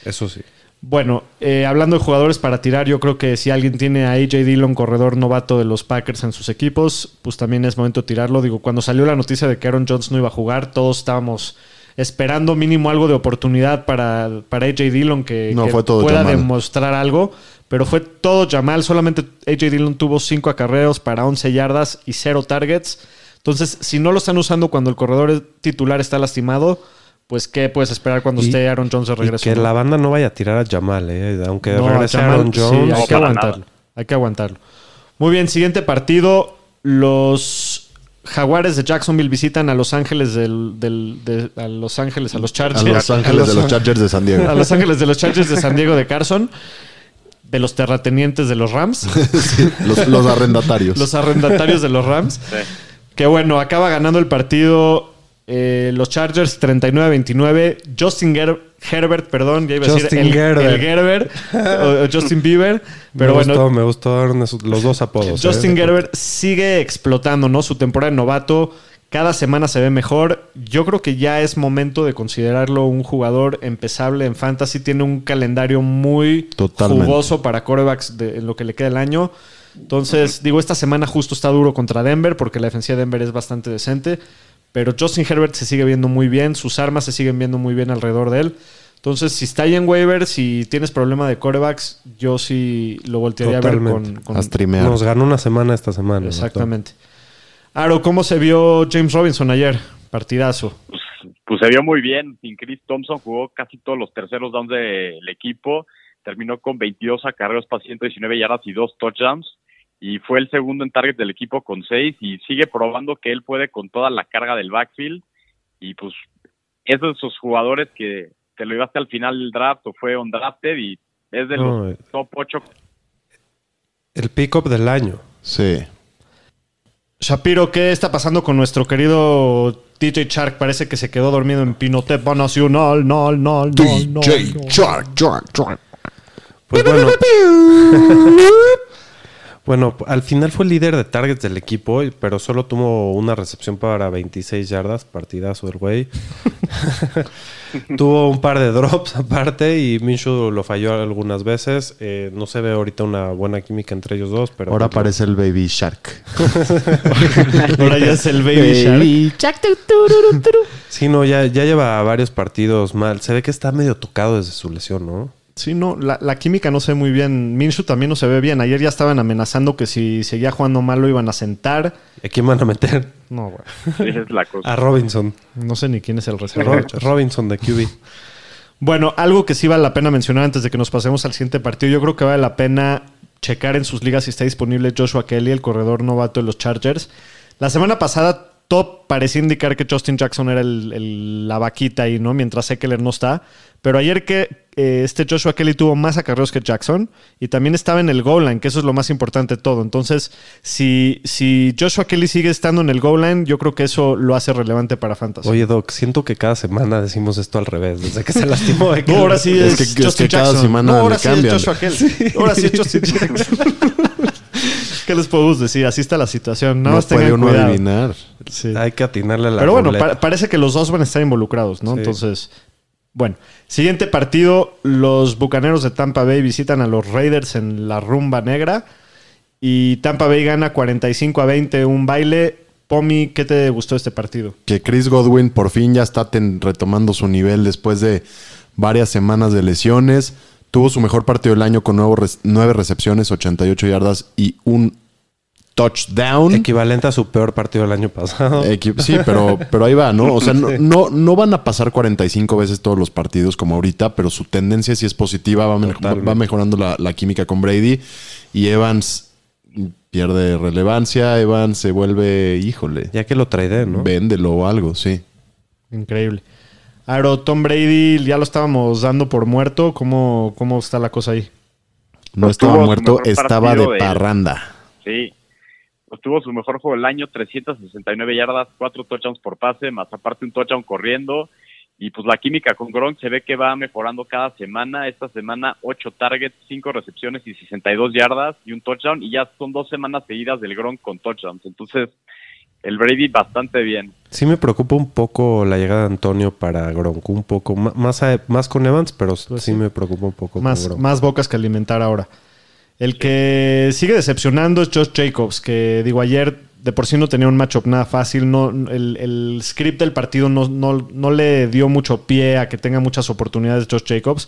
Eso sí. Bueno, eh, hablando de jugadores para tirar, yo creo que si alguien tiene a AJ Dillon, corredor novato de los Packers en sus equipos, pues también es momento de tirarlo. Digo, cuando salió la noticia de que Aaron Jones no iba a jugar, todos estábamos esperando mínimo algo de oportunidad para, para AJ Dillon que, No, que fue todo pueda demostrar algo. Pero fue todo Jamal. Solamente AJ Dillon tuvo 5 acarreos para 11 yardas y 0 targets. Entonces, si no lo están usando cuando el corredor titular está lastimado, pues ¿qué puedes esperar cuando Y- esté Aaron Jones de Y regreso? que la banda no vaya a tirar a Jamal, ¿eh? aunque No, regrese Jamal, Aaron sí, Jones. hay No, que aguantarlo. nada. Hay que aguantarlo. Muy bien, siguiente partido. Los Jaguares de Jacksonville visitan a Los Ángeles del, del- de- a Los Ángeles, a los A Chargers. Los Ángeles de los Chargers de San Diego. a Los Ángeles de los Chargers de San Diego de Carson. De los terratenientes de los Rams. Sí, los, los arrendatarios. los arrendatarios de los Rams. Sí. Que bueno, acaba ganando el partido eh, los Chargers 39-29. Justin Ger- Herbert, perdón, ya iba a decir Justin el, Gerber. el Gerber o, o Justin Bieber. Pero me bueno, gustó, me gustó esos- los dos apodos. Justin ¿eh? Gerber sigue explotando, ¿no? Su temporada de novato. Cada semana se ve mejor. Yo creo que ya es momento de considerarlo un jugador empezable en fantasy. Tiene un calendario muy Totalmente. jugoso para corebacks de, en lo que le queda el año. Entonces, digo, esta semana justo está duro contra Denver porque la defensiva de Denver es bastante decente. Pero Justin Herbert se sigue viendo muy bien. Sus armas se siguen viendo muy bien alrededor de él. Entonces, si está ahí en waivers y tienes problema de corebacks, yo sí lo voltearía a ver con, con- A streamear. Nos ganó una semana esta semana. Exactamente. Aro, ¿cómo se vio James Robinson ayer? Partidazo. pues, pues se vio muy bien. Sin Chris Thompson jugó casi todos los terceros downs del equipo. Terminó con 22 acarreos para 119 yardas y dos touchdowns. Y fue el segundo en target del equipo con seis. Y sigue probando que él puede con toda la carga del backfield. Y pues es de esos jugadores que te lo llevaste al final del draft o fue undrafted y es de No, los eh. top 8 El pick-up del año. Sí. Shapiro, ¿qué está pasando con nuestro querido DJ Shark? Parece que se quedó dormido en Pinotepa Nacional. No, no, no, no. DJ no. Shark, Shark, Shark. Pues bueno. bueno, al final fue el líder de targets del equipo, pero solo tuvo una recepción para 26 yardas, partidazo del güey. tuvo un par de drops aparte y Minshew lo falló algunas veces. Eh, no se ve ahorita una buena química entre ellos dos, pero Ahora aparece el Baby Shark. Ahora ya es el Baby Shark. Sí, no, ya, ya lleva varios partidos mal. Se ve que está medio tocado desde su lesión, ¿no? Sí, no, la, la química no se ve muy bien. Minshew también no se ve bien. Ayer ya estaban amenazando que si seguía jugando mal lo iban a sentar. ¿A quién van a meter? No, güey. Esa es la cosa. A Robinson. No sé ni quién es el reserva. Ro- Robinson de QB. Bueno, algo que sí vale la pena mencionar antes de que nos pasemos al siguiente partido, yo creo que vale la pena checar en sus ligas si está disponible Joshua Kelly, el corredor novato de los Chargers. La semana pasada, top parecía indicar que Justin Jackson era el- el- la vaquita ahí, ¿no? Mientras Eckler no está. Pero ayer que eh, este Joshua Kelly tuvo más acarreos que Jackson y también estaba en el goal line, que eso es lo más importante de todo. Entonces, si, si Joshua Kelly sigue estando en el goal line, yo creo que eso lo hace relevante para Fantasy. Oye, Doc, siento que cada semana decimos esto al revés. Desde que se lastimó. No, ahora sí Es es, que- es cada semana no, ahora sí cambian. es Joshua Kelly. Ahora sí es Justin Jackson. ¿Qué les podemos decir? Así está la situación. Nada No más puede uno cuidado. adivinar. Sí. Hay que atinarle a la Pero bueno, pa- parece que los dos van a estar involucrados, ¿no? Sí. Entonces, bueno. Siguiente partido, los Bucaneros de Tampa Bay visitan a los Raiders en la rumba negra y Tampa Bay gana 45 a 20, un baile. Pomi, ¿qué te gustó este partido? Que Chris Godwin por fin ya está retomando su nivel después de varias semanas de lesiones. Tuvo su mejor partido del año con nueve recepciones, 88 yardas y un touchdown. Equivalente a su peor partido del año pasado. Equi- Sí, pero, pero ahí va, ¿no? O sea, no, no, no van a pasar 45 veces todos los partidos como ahorita, pero su tendencia sí es positiva, va, me- Totalmente. va mejorando la, la química con Brady y Evans pierde relevancia, Evans se vuelve, híjole, Ya que lo trae, ¿no? véndelo o algo, sí. Increíble. Aro, Tom Brady, ya lo estábamos dando por muerto. ¿Cómo, cómo está la cosa ahí? No Pues estaba muerto, estaba de- parranda. Sí. Pues tuvo su mejor juego del año, 369 yardas, cuatro touchdowns por pase, más aparte un touchdown corriendo. Y pues la química con Gronk se ve que va mejorando cada semana. Esta semana, ocho targets, cinco recepciones y 62 yardas y un touchdown. Y ya son dos semanas seguidas del Gronk con touchdowns. Entonces, el Brady bastante bien. Sí me preocupa un poco la llegada de Antonio para Gronk. Un poco. Más, a- más con Evans, pero sí me preocupa un poco Más, con Gronk. más bocas que alimentar ahora. El que sigue decepcionando es Josh Jacobs, que digo, ayer de por sí no tenía un matchup nada fácil. No, el, el script del partido no, no- no le dio mucho pie a que tenga muchas oportunidades Josh Jacobs.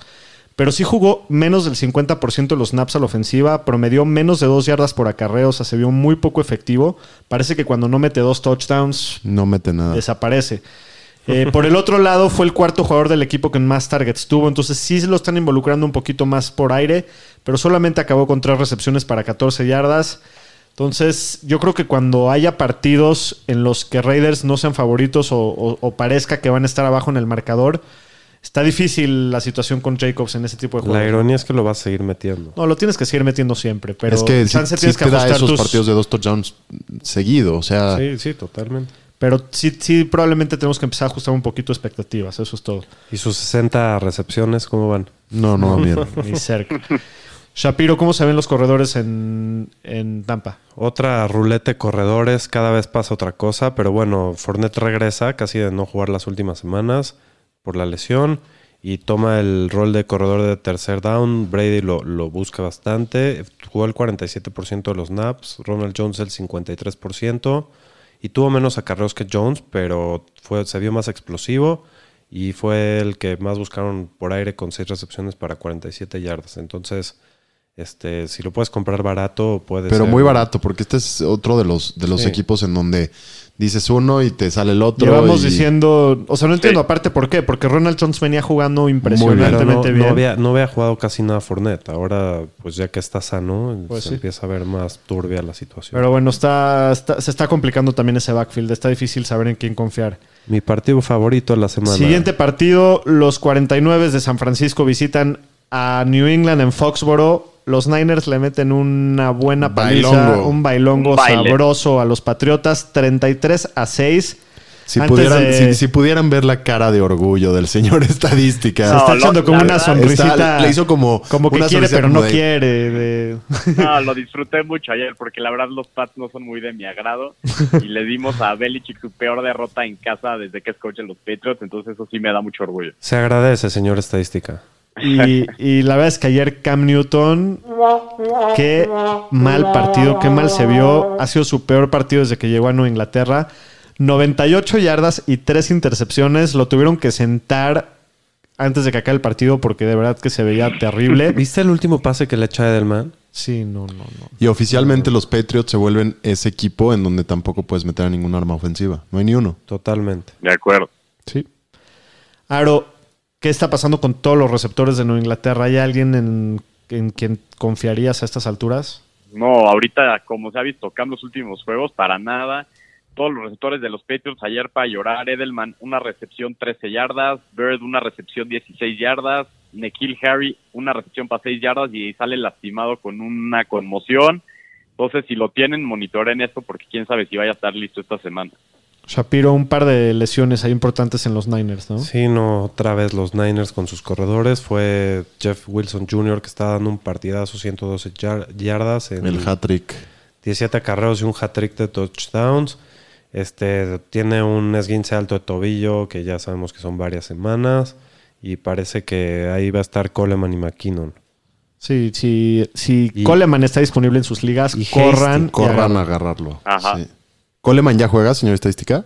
Pero sí jugó menos del 50% de los snaps a la ofensiva, promedió menos de dos yardas por acarreo, o sea, se vio muy poco efectivo. Parece que cuando no mete dos touchdowns, No mete nada. desaparece. Eh, por el otro lado, fue el cuarto jugador del equipo que más targets tuvo. Entonces sí se lo están involucrando un poquito más por aire, pero solamente acabó con tres recepciones para 14 yardas. Entonces, yo creo que cuando haya partidos en los que Raiders no sean favoritos o, o- o parezca que van a estar abajo en el marcador, está difícil la situación con Jacobs en ese tipo de La juegos. ironía es que lo vas a seguir metiendo. No, lo tienes que seguir metiendo siempre, pero es que sí, chance tienes que te da ajustar esos tus- partidos de dos touchdowns seguido. O sea, Sí, sí, totalmente. Pero sí, sí, probablemente tenemos que empezar a ajustar un poquito expectativas, eso es todo. ¿Y sus 60 recepciones cómo van? no, no, bien. Ni cerca. Shapiro, ¿cómo se ven los corredores en, en Tampa? Otra ruleta de corredores, cada vez pasa otra cosa, pero bueno, Fournette regresa casi de no jugar las últimas semanas por la lesión y toma el rol de corredor de tercer down. Brady lo, lo busca bastante, jugó el 47% de los snaps, Ronald Jones el 53% y tuvo menos acarreos que Jones, pero fue, se vio más explosivo y fue el que más buscaron por aire con seis recepciones para 47 yardas. Entonces, este, si lo puedes comprar barato, puede Pero ser- muy barato, porque este es otro de los, de los Sí. equipos en donde dices uno y te sale el otro. Llevamos y- diciendo, o sea, no entiendo Sí. aparte por qué, porque Ronald Jones venía jugando no, impresionantemente no bien. había, no había jugado casi nada Fournette. Ahora, pues ya que está sano, Pues se sí. empieza a ver más turbia la situación. Pero bueno, está, está- se está complicando también ese backfield. Está difícil saber en quién confiar. Mi partido favorito de la semana. Siguiente partido, los 49 de San Francisco visitan a New England en Foxboro. Los Niners le meten una buena paliza, Bailongo. un bailongo Un sabroso a los Patriotas, 33 a 6. Si pudieran, de- si, si pudieran ver la cara de orgullo del señor estadística. Se está No, echando lo- como una verdad, sonrisita. está- le hizo como como que una quiere, pero como no de- quiere. de- No, lo disfruté mucho ayer porque la verdad los Pats no son muy de mi agrado y le dimos a Belichick su peor derrota en casa desde que es coach de los Patriots, entonces eso sí me da mucho orgullo. Se agradece, señor estadística. Y, y la verdad es que ayer Cam Newton, qué mal partido, qué mal se vio. Ha sido su peor partido desde que llegó a Nueva Inglaterra. 98 yardas y 3 intercepciones. Lo tuvieron que sentar antes de que acabe el partido porque de verdad que se veía terrible. ¿Viste el último pase que le echa Edelman? Sí, no, no, no. Y oficialmente los Patriots se vuelven ese equipo en donde tampoco puedes meter a ningún arma ofensiva. No hay ni uno. Totalmente. De acuerdo. Sí. Aro, ¿qué está pasando con todos los receptores de Nueva Inglaterra? ¿Hay alguien en, en quien confiarías a estas alturas? No, ahorita como se ha visto Cam los últimos juegos, para nada. Todos los receptores de los Patriots ayer para llorar. Edelman una recepción 13 yardas, Bird una recepción 16 yardas, Nekil Harry una recepción para 6 yardas y sale lastimado con una conmoción. Entonces, si lo tienen, monitoren esto porque quién sabe si vaya a estar listo esta semana. Shapiro, un par de lesiones ahí importantes en los Niners, ¿no? Sí, no, otra vez los Niners con sus corredores. Fue Jeff Wilson Jr. que está dando un partidazo, 112 yar- yardas en El hat-trick. 17 acarreos y un hat-trick de touchdowns. Este tiene un esguince alto de tobillo que ya sabemos que son varias semanas. Y parece que ahí va a estar Coleman y McKinnon. Sí, sí, si Y- Coleman está disponible en sus ligas, y corran. Y Corran a agarrarlo. Ajá. Sí. ¿Coleman ya juega, señor estadística?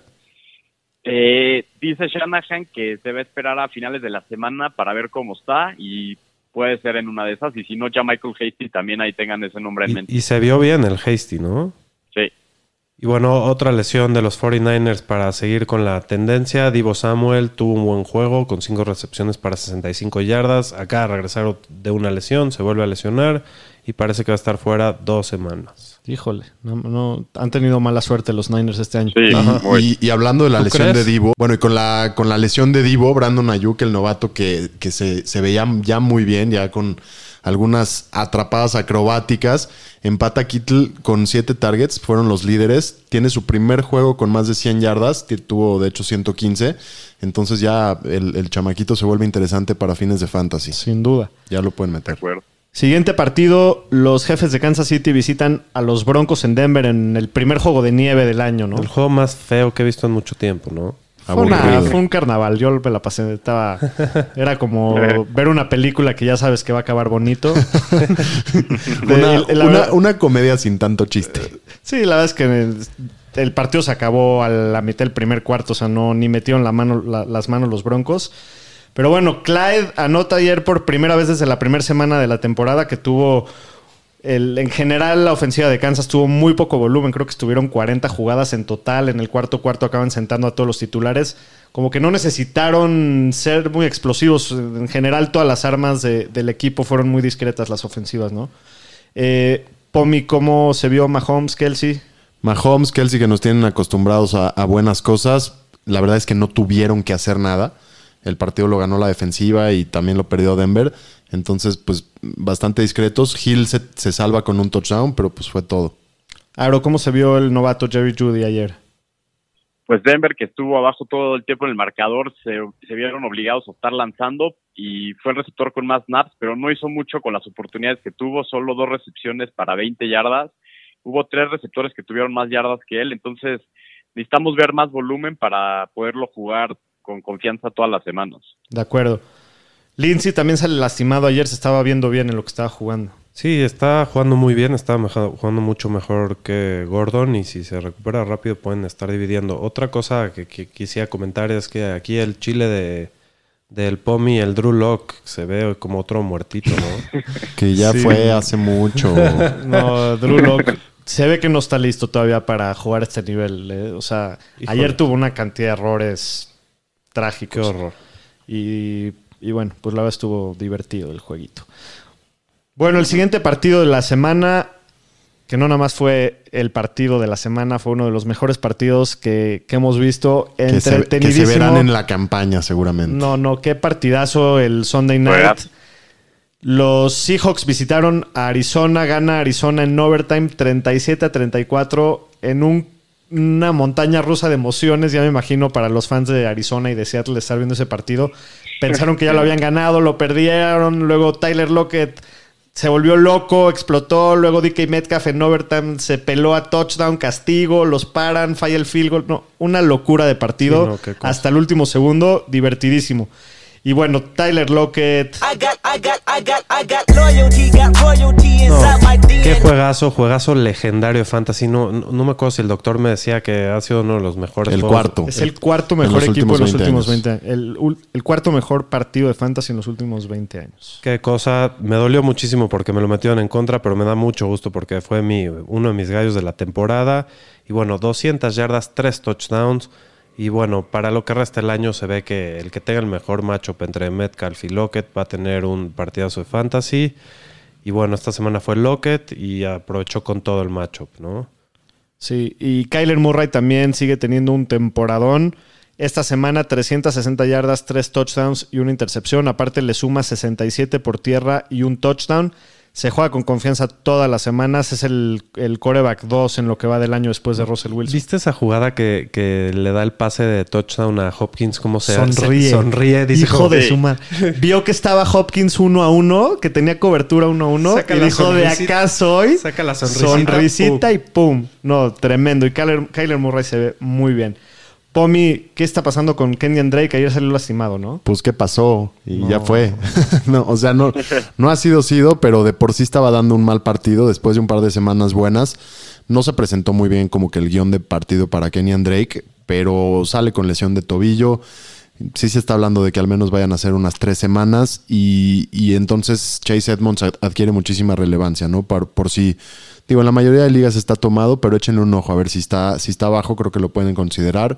Eh, dice Shanahan que se va a esperar a finales de la semana para ver cómo está y puede ser en una de esas. Y si no, ya Michael Hasty también ahí tengan ese nombre en mente. Y, y se vio bien el Hasty, ¿no? Sí. Y bueno, otra lesión de los 49ers para seguir con la tendencia. Divo Samuel tuvo un buen juego con 5 recepciones para 65 yardas. Acaba de regresar de una lesión, se vuelve a lesionar y parece que va a estar fuera dos semanas. Híjole, no, no- han tenido mala suerte los Niners este año. Sí, Y, hablando de la ¿Tú lesión crees? de Divo, bueno, y con la, con la lesión de Divo, Brandon Ayuk, el novato que, que se, se veía ya muy bien, ya con algunas atrapadas acrobáticas, empata Kittle con siete targets, fueron los líderes, tiene su primer juego con más de 100 yardas, que tuvo de hecho 115, entonces ya el, el chamaquito se vuelve interesante para fines de fantasy, Sin duda. ya lo pueden De meter. acuerdo. Siguiente partido, los jefes de Kansas City visitan a los Broncos en Denver en el primer juego de nieve del año, ¿no? El juego más feo que he visto en mucho tiempo, ¿no? Fue, una- Aburrido. fue un carnaval, yo me la pasé, estaba, era como ver una película que ya sabes que va a acabar bonito. Una, la una- comedia sin tanto chiste. Sí, la verdad es que el, el partido se acabó a la mitad del primer cuarto, o sea, no ni metieron la mano, la- las manos los Broncos. Pero bueno, Clyde anota ayer por primera vez desde la primera semana de la temporada que tuvo. El, en general, la ofensiva de Kansas tuvo muy poco volumen. Creo que estuvieron 40 jugadas en total. En el cuarto cuarto acaban sentando a todos los titulares. Como que no necesitaron ser muy explosivos. En general, todas las armas de- del equipo fueron muy discretas, las ofensivas, ¿no? Eh, Pomi, ¿cómo se vio Mahomes, Kelsey? Mahomes, Kelsey, que nos tienen acostumbrados a, a buenas cosas, la verdad es que no tuvieron que hacer nada. El partido lo ganó la defensiva y también lo perdió Denver. Entonces, pues bastante discretos. Hill se, se salva con un touchdown, pero pues fue todo. Aro, ¿cómo se vio el novato Jerry Judy ayer? Pues Denver, que estuvo abajo todo el tiempo en el marcador, se, se vieron obligados a estar lanzando y fue el receptor con más snaps, pero no hizo mucho con las oportunidades que tuvo, solo dos recepciones para 20 yardas. Hubo tres receptores que tuvieron más yardas que él, entonces necesitamos ver más volumen para poderlo jugar con confianza todas las semanas. De acuerdo. Lindsay también sale lastimado ayer, se estaba viendo bien en lo que estaba jugando. Sí, está jugando muy bien, está jugando mucho mejor que Gordon y si se recupera rápido pueden estar dividiendo. Otra cosa que, que quisiera comentar es que aquí el chile de, del Pomi, el Drew Lock, se ve como otro muertito, ¿no? Que ya Sí. fue hace mucho. No, Drew Lock se ve que no está listo todavía para jugar a este nivel. eh. O sea, Híjole. ayer tuvo una cantidad de errores Qué trágicos. horror. Y, y bueno, pues la verdad estuvo divertido el jueguito. Bueno, el siguiente partido de la semana, que no nada más fue el partido de la semana, fue uno de los mejores partidos que, que hemos visto. que, se, que Entretenidísimo. se verán en la campaña seguramente. No, no, qué partidazo el Sunday night. Los Seahawks visitaron a Arizona, gana Arizona en overtime 37 a 34 en un- una montaña rusa de emociones, ya me imagino para los fans de Arizona y de Seattle estar viendo ese partido. Pensaron que ya lo habían ganado, lo perdieron, luego Tyler Lockett se volvió loco, explotó, luego DK Metcalf en overtime se peló a touchdown, castigo, los paran, falla el field goal, no, una locura de partido Sí, no, hasta el último segundo, divertidísimo. Y bueno, Tyler Lockett, No, qué juegazo, juegazo legendario de fantasy. No, no, no me acuerdo si el doctor me decía que ha sido uno de los mejores. El juegos. cuarto. Es el cuarto En mejor equipo de los últimos últimos 20 20 años. El, cuarto mejor partido de fantasy en los últimos 20 años. Qué cosa, me dolió muchísimo porque me lo metieron en contra, pero me da mucho gusto porque fue mi, uno de mis gallos de la temporada. Y bueno, 200 yardas, 3 touchdowns. Y bueno, para lo que resta el año se ve que el que tenga el mejor matchup entre Metcalf y Lockett va a tener un partidazo de fantasy. Y bueno, esta semana fue Lockett y aprovechó con todo el matchup, ¿no? Sí, y Kyler Murray también sigue teniendo un temporadón. Esta semana 360 yardas, 3 touchdowns y una intercepción. Aparte le suma 67 por tierra y un touchdown. Se juega con confianza todas las semanas. Es el, el coreback 2 en lo que va del año después de Russell Wilson. ¿Viste esa jugada que, que le da el pase de touchdown a Hopkins? ¿Cómo se Sonríe. se- sonríe, dice Hijo como- de su madre. Vio que estaba Hopkins uno a uno, que tenía cobertura uno a uno. Saca y dijo, de acá soy. Saca la sonrisita. Sonrisita Pum. y pum. No, tremendo. Y Kyler, Kyler Murray se ve muy bien. Pomi, ¿qué está pasando con Kenyan Drake? Ayer salió lastimado, ¿no? Pues qué pasó y No. ya fue. no, o sea, no, no ha sido sido, pero de por sí estaba dando un mal partido después de un par de semanas buenas. No se presentó muy bien como que el guion de partido para Kenyan Drake, pero sale con lesión de tobillo. Sí se está hablando de que al menos vayan a ser unas tres semanas y, y entonces Chase Edmonds ad- adquiere muchísima relevancia, ¿no? Por, por si, digo, en la mayoría de ligas está tomado, pero échenle un ojo a ver si está, si está abajo, creo que lo pueden considerar,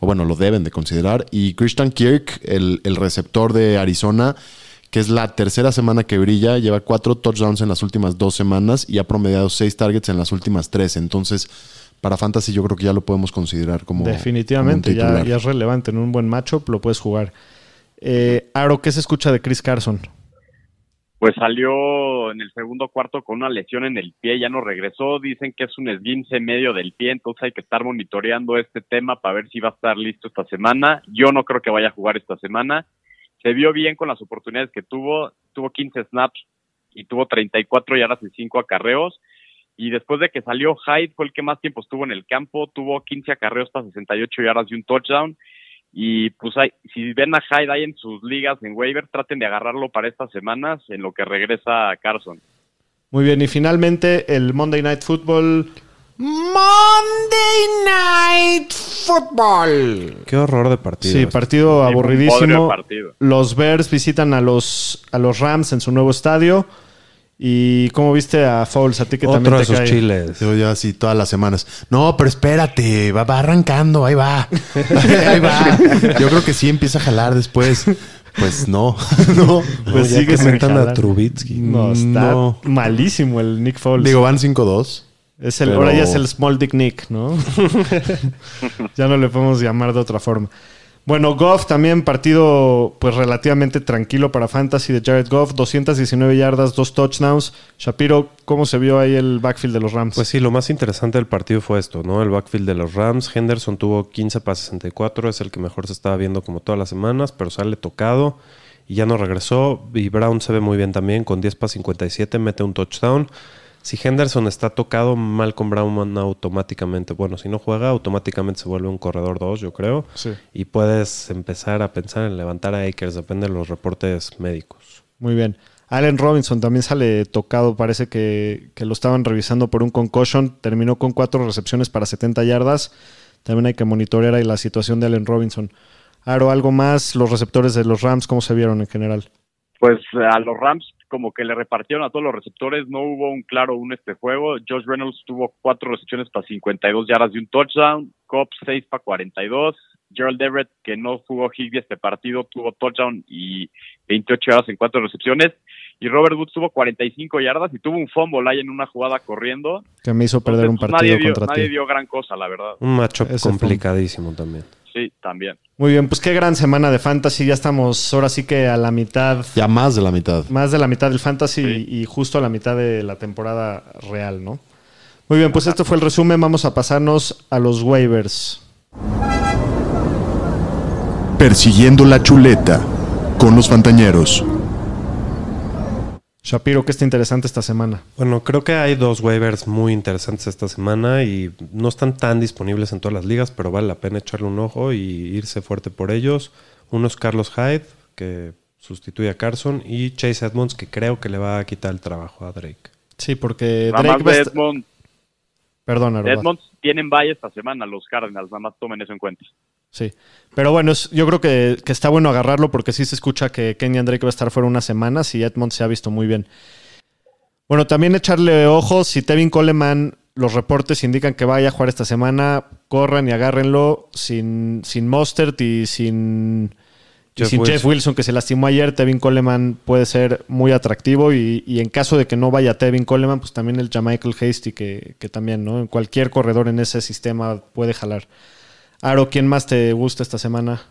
o bueno, lo deben de considerar. Y Christian Kirk, el, el receptor de Arizona, que es la tercera semana que brilla, lleva cuatro touchdowns en las últimas dos semanas y ha promediado seis targets en las últimas tres. Entonces, para Fantasy yo creo que ya lo podemos considerar como Definitivamente, como un ya, es relevante. En un buen matchup lo puedes jugar. Eh, Aro, ¿qué se escucha de Chris Carson? Pues salió en el segundo cuarto con una lesión en el pie, ya no regresó. Dicen que es un esguince medio del pie, entonces hay que estar monitoreando este tema para ver si va a estar listo esta semana. Yo no creo que vaya a jugar esta semana. Se vio bien con las oportunidades que tuvo. Tuvo 15 snaps y tuvo 34 yardas y 5 acarreos. Y después de que salió Hyde, fue el que más tiempo estuvo en el campo. Tuvo 15 acarreos para 68 yardas y un touchdown. Y pues hay, si ven a Hyde ahí en sus ligas en waiver, traten de agarrarlo para estas semanas en lo que regresa Carson. Muy bien, y finalmente el Monday Night Football. Monday Night Football. Qué horror de partido. Sí, este. partido Sí, aburridísimo. partido. Los Bears visitan a los, a los Rams en su nuevo estadio. ¿Y cómo viste a Fouls? A ti que Otro también de te esos cae. chiles. Yo ya así todas las semanas. No, pero espérate, va, va arrancando, ahí va. ahí va. Yo creo que sí empieza a jalar después. Pues no, no. Pues ya sigue que a. Trubitsky. No, está No. malísimo el Nick Foles. Digo, van 5-2. es el, pero- Ahora ya es el Small Dick Nick, ¿no? ya no le podemos llamar de otra forma. Bueno, Goff también partido pues relativamente tranquilo para Fantasy de Jared Goff, 219 yardas, dos touchdowns. Shapiro, ¿cómo se vio ahí el backfield de los Rams? Pues sí, lo más interesante del partido fue esto, ¿no? El backfield de los Rams. Henderson tuvo 15 para 64, es el que mejor se estaba viendo como todas las semanas, pero sale tocado y ya no regresó. Y Brown se ve muy bien también, con 10 para 57, mete un touchdown. Si Henderson está tocado, mal con Brown automáticamente, bueno, si no juega, automáticamente se vuelve un corredor 2, yo creo. Sí. Y puedes empezar a pensar en levantar a Akers, depende de los reportes médicos. Muy bien. Allen Robinson también sale tocado, parece que, que lo estaban revisando por un concussion, terminó con cuatro recepciones para 70 yardas. También hay que monitorear ahí la situación de Allen Robinson. Aro, algo más, los receptores de los Rams, ¿cómo se vieron en general? Pues a los Rams como que le repartieron a todos los receptores, no hubo un claro uno este juego. Josh Reynolds tuvo cuatro recepciones para 52 yardas y un touchdown, Cobb 6 para 42, Gerald Everett, que no jugó Higby este partido, tuvo touchdown y 28 yardas en cuatro recepciones. Y Robert Woods tuvo 45 yardas y tuvo un fumble ahí en una jugada corriendo. Que me hizo perder un Entonces, pues, partido nadie dio, nadie dio gran cosa, la verdad. Un un- complicadísimo también. Sí, también. Muy bien, pues qué gran semana de fantasy. Ya estamos ahora sí que a la mitad, Ya más de la mitad. más de la mitad del fantasy Sí. y justo a la mitad de la temporada real, ¿no? Muy bien, pues esto fue el resumen. Vamos a pasarnos a los waivers. Persiguiendo la chuleta con los Fantañeros. Shapiro, ¿qué está interesante esta semana? Bueno, creo que hay dos waivers muy interesantes esta semana y no están tan disponibles en todas las ligas, pero vale la pena echarle un ojo y irse fuerte por ellos. Uno es Carlos Hyde, que sustituye a Carson, y Chase Edmonds, que creo que le va a quitar el trabajo a Drake. Sí, porque Nada Drake más va a de Edmonds, Perdón. Edmonds tienen bye esta semana los Cardinals, nada más tomen eso en cuenta. Sí. Pero bueno, yo creo que, que está bueno agarrarlo porque sí se escucha que Kenyan Drake va a estar fuera unas semanas y Edmond se ha visto muy bien. Bueno, también echarle ojos. Si Tevin Coleman, los reportes indican que vaya a jugar esta semana, corran y agárrenlo sin, sin Mostert y sin, y Jeff sin Wilson. Jeff Wilson, que se lastimó ayer. Tevin Coleman puede ser muy atractivo y, y en caso de que no vaya Tevin Coleman, pues también el Jamichael Hasty, que, que también, ¿no? En cualquier corredor en ese sistema puede jalar. Aro, ¿quién más te gusta esta semana?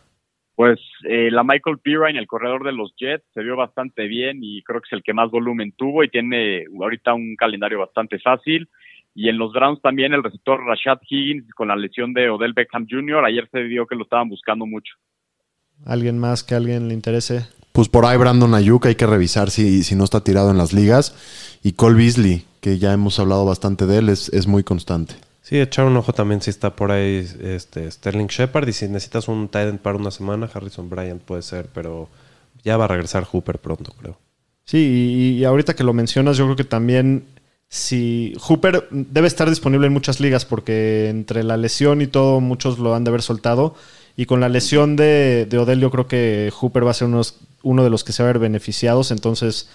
Pues eh, la Michael Pirine, el corredor de los Jets, se vio bastante bien y creo que es el que más volumen tuvo y tiene ahorita un calendario bastante fácil. Y en los Browns también el receptor Rashad Higgins con la lesión de Odell Beckham Jr. Ayer se vio que lo estaban buscando mucho. ¿Alguien más que a alguien le interese? Pues por ahí Brandon Ayuk hay que revisar si, si no está tirado en las ligas. Y Cole Beasley, que ya hemos hablado bastante de él, es, es muy constante. Sí, echar un ojo también si está por ahí este, Sterling Shepard y si necesitas un tight end para una semana, Harrison Bryant puede ser, pero ya va a regresar Hooper pronto, creo. Sí, y, ahorita que lo mencionas, yo creo que también si Hooper debe estar disponible en muchas ligas porque entre la lesión y todo, muchos lo han de haber soltado. Y con la lesión de, de Odell, yo creo que Hooper va a ser unos- uno de los que se va a ver beneficiados. Entonces,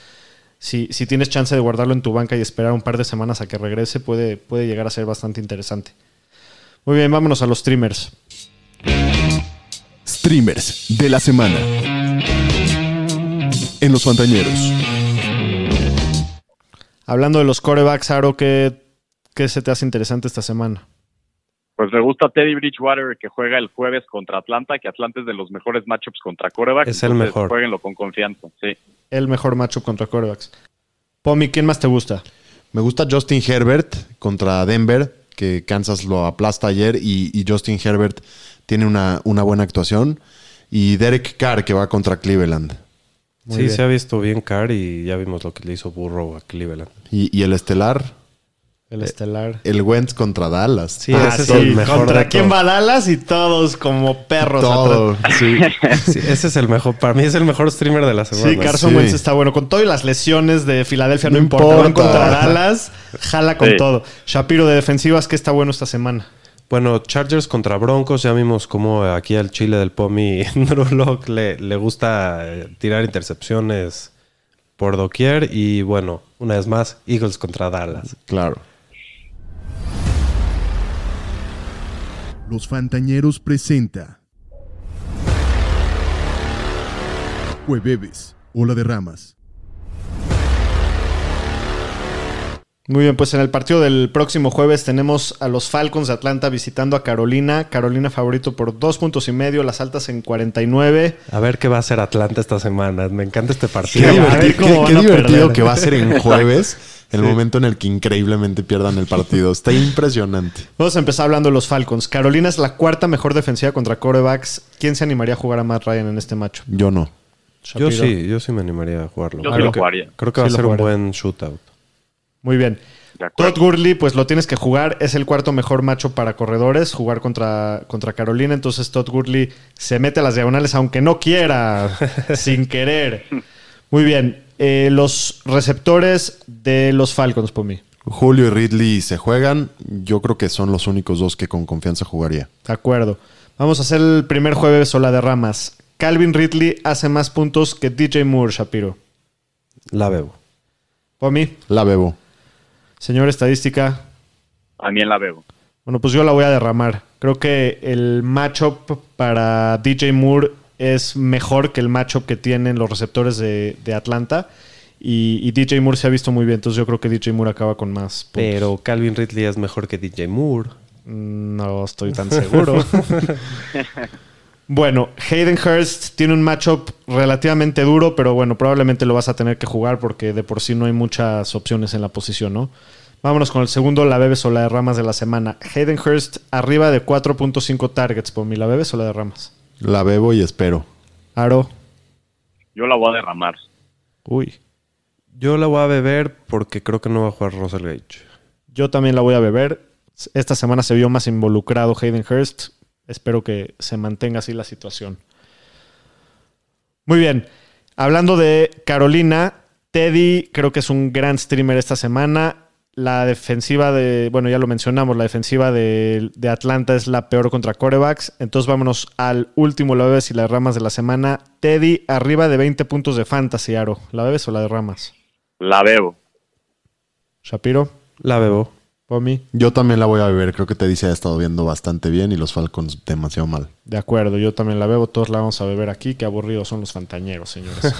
si, si tienes chance de guardarlo en tu banca y esperar un par de semanas a que regrese, puede, puede llegar a ser bastante interesante. Muy bien, vámonos a los streamers. Streamers de la semana. En los Fantañeros. Hablando de los corebacks, Aro, ¿qué, qué se te hace interesante esta semana? Pues me gusta Teddy Bridgewater que juega el jueves contra Atlanta, que Atlanta es de los mejores matchups contra coreback. Es el mejor. Jueguenlo con confianza, sí. El mejor matchup contra corebacks. Pomi, ¿quién más te gusta? Me gusta Justin Herbert contra Denver, que Kansas lo aplasta ayer y, y Justin Herbert tiene una, una buena actuación. Y Derek Carr, que va contra Cleveland. Muy sí, bien. se ha visto bien Carr y ya vimos lo que le hizo Burrow a Cleveland. Y, y el estelar, El estelar. el Wentz contra Dallas. Sí, Ah, ese sí, es el mejor. ¿Contra quién va Dallas? Y todos como perros. Todo. atrás. Sí. Sí, ese es el mejor. Para mí es el mejor streamer de la semana. Sí, Carson Sí. Wentz está bueno. Con todo y las lesiones de Filadelfia, no, No importa. Van importa. contra Dallas, jala con Sí. todo. Shapiro de defensivas, ¿qué está bueno esta semana? Bueno, Chargers contra Broncos, ya vimos cómo aquí al Chile del Pomi Drew le, le gusta eh, tirar intercepciones por doquier y bueno, una vez más, Eagles contra Dallas. Claro. Los Fantañeros presenta. Jueves, Ola de Ramas. Muy bien, pues en el partido del próximo jueves tenemos a los Falcons de Atlanta visitando a Carolina. Carolina favorito por dos puntos y medio, las altas en 49. A ver qué va a hacer Atlanta esta semana. Me encanta este partido. A cómo qué- van qué a divertido perder. que va a ser en jueves, el momento en el que increíblemente pierdan el partido. Está impresionante. Vamos a empezar hablando de los Falcons. Carolina es la cuarta mejor defensiva contra corebacks. ¿Quién se animaría a jugar a Matt Ryan en este macho? Yo no. Yo sí, yo sí me animaría a jugarlo. Yo sí creo lo que, jugaría. Creo que va Sí a ser un buen shootout. Muy bien. Todd Gurley, pues lo tienes que jugar. Es el cuarto mejor macho para corredores, jugar contra, contra Carolina. Entonces Todd Gurley se mete a las diagonales, aunque no quiera, sin querer. Muy bien. Eh, los receptores de los Falcons, por mí. Julio y Ridley se juegan. Yo creo que son los únicos dos que con confianza jugaría. De acuerdo. Vamos a hacer el primer jueves o la de ramas. Calvin Ridley hace más puntos que DJ Moore, Shapiro. La bebo. Pomi, La bebo. señor estadística. También la bebo. Bueno, pues yo la voy a derramar. Creo que el matchup para DJ Moore es mejor que el matchup que tienen los receptores de, de Atlanta. Y, y DJ Moore se ha visto muy bien, entonces yo creo que DJ Moore acaba con más puntos. Pero Calvin Ridley es mejor que DJ Moore. Mm, No estoy tan seguro. bueno, Hayden Hurst tiene un matchup relativamente duro, pero bueno, probablemente lo vas a tener que jugar porque de por sí no hay muchas opciones en la posición, ¿no? Vámonos con el segundo, la bebes o la derramas de la semana. Hayden Hurst arriba de 4.5 targets, por mí, ¿la bebes o la derramas? La bebo y espero. Aro, Yo la voy a derramar. uy. Yo la voy a beber porque creo que no va a jugar Russell Gage. Yo también la voy a beber. Esta semana se vio más involucrado Hayden Hurst. Espero que se mantenga así la situación. Muy bien. Hablando de Carolina, Teddy creo que es un gran streamer esta semana. La defensiva de, bueno, ya lo mencionamos, la defensiva de, de Atlanta es la peor contra corebacks. Entonces vámonos al último, la bebes y las ramas de la semana. Teddy arriba de 20 puntos de fantasy, Aro. ¿La bebes o la derramas? La bebo. Shapiro, La bebo. Pomi. Yo también la voy a beber. Creo que Teddy se ha estado viendo bastante bien y los Falcons demasiado mal. De acuerdo, yo también la bebo, todos la vamos a beber aquí. Qué aburridos son los fantañeros, señores.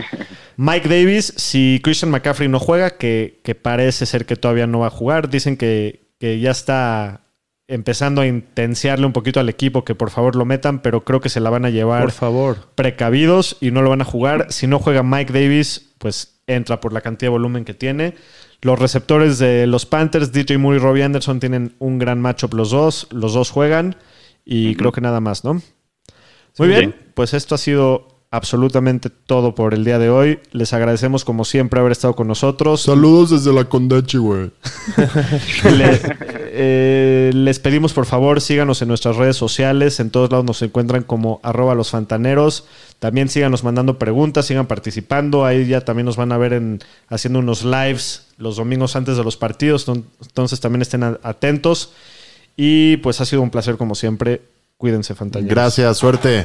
Mike Davis, si Christian McCaffrey no juega, que, que parece ser que todavía no va a jugar, dicen que, que ya está empezando a intenciarle un poquito al equipo que por favor lo metan, pero creo que se la van a llevar Por favor. precavidos y no lo van a jugar. Si no juega Mike Davis, pues entra por la cantidad de volumen que tiene. Los receptores de los Panthers, DJ Moore y Robbie Anderson, tienen un gran matchup los dos. Los dos juegan y creo que nada más, ¿no? Muy bien, pues esto ha sido absolutamente todo por el día de hoy. Les agradecemos como siempre haber estado con nosotros. Saludos desde la Condechi, güey. Le- eh, les pedimos por favor síganos en nuestras redes sociales. En todos lados nos encuentran como arroba los fantaneros. También síganos mandando preguntas, sigan participando. Ahí ya también nos van a ver en, haciendo unos lives los domingos antes de los partidos. Enton- Entonces también estén atentos. Y pues ha sido un placer como siempre. Cuídense, fantaneros. Gracias, suerte.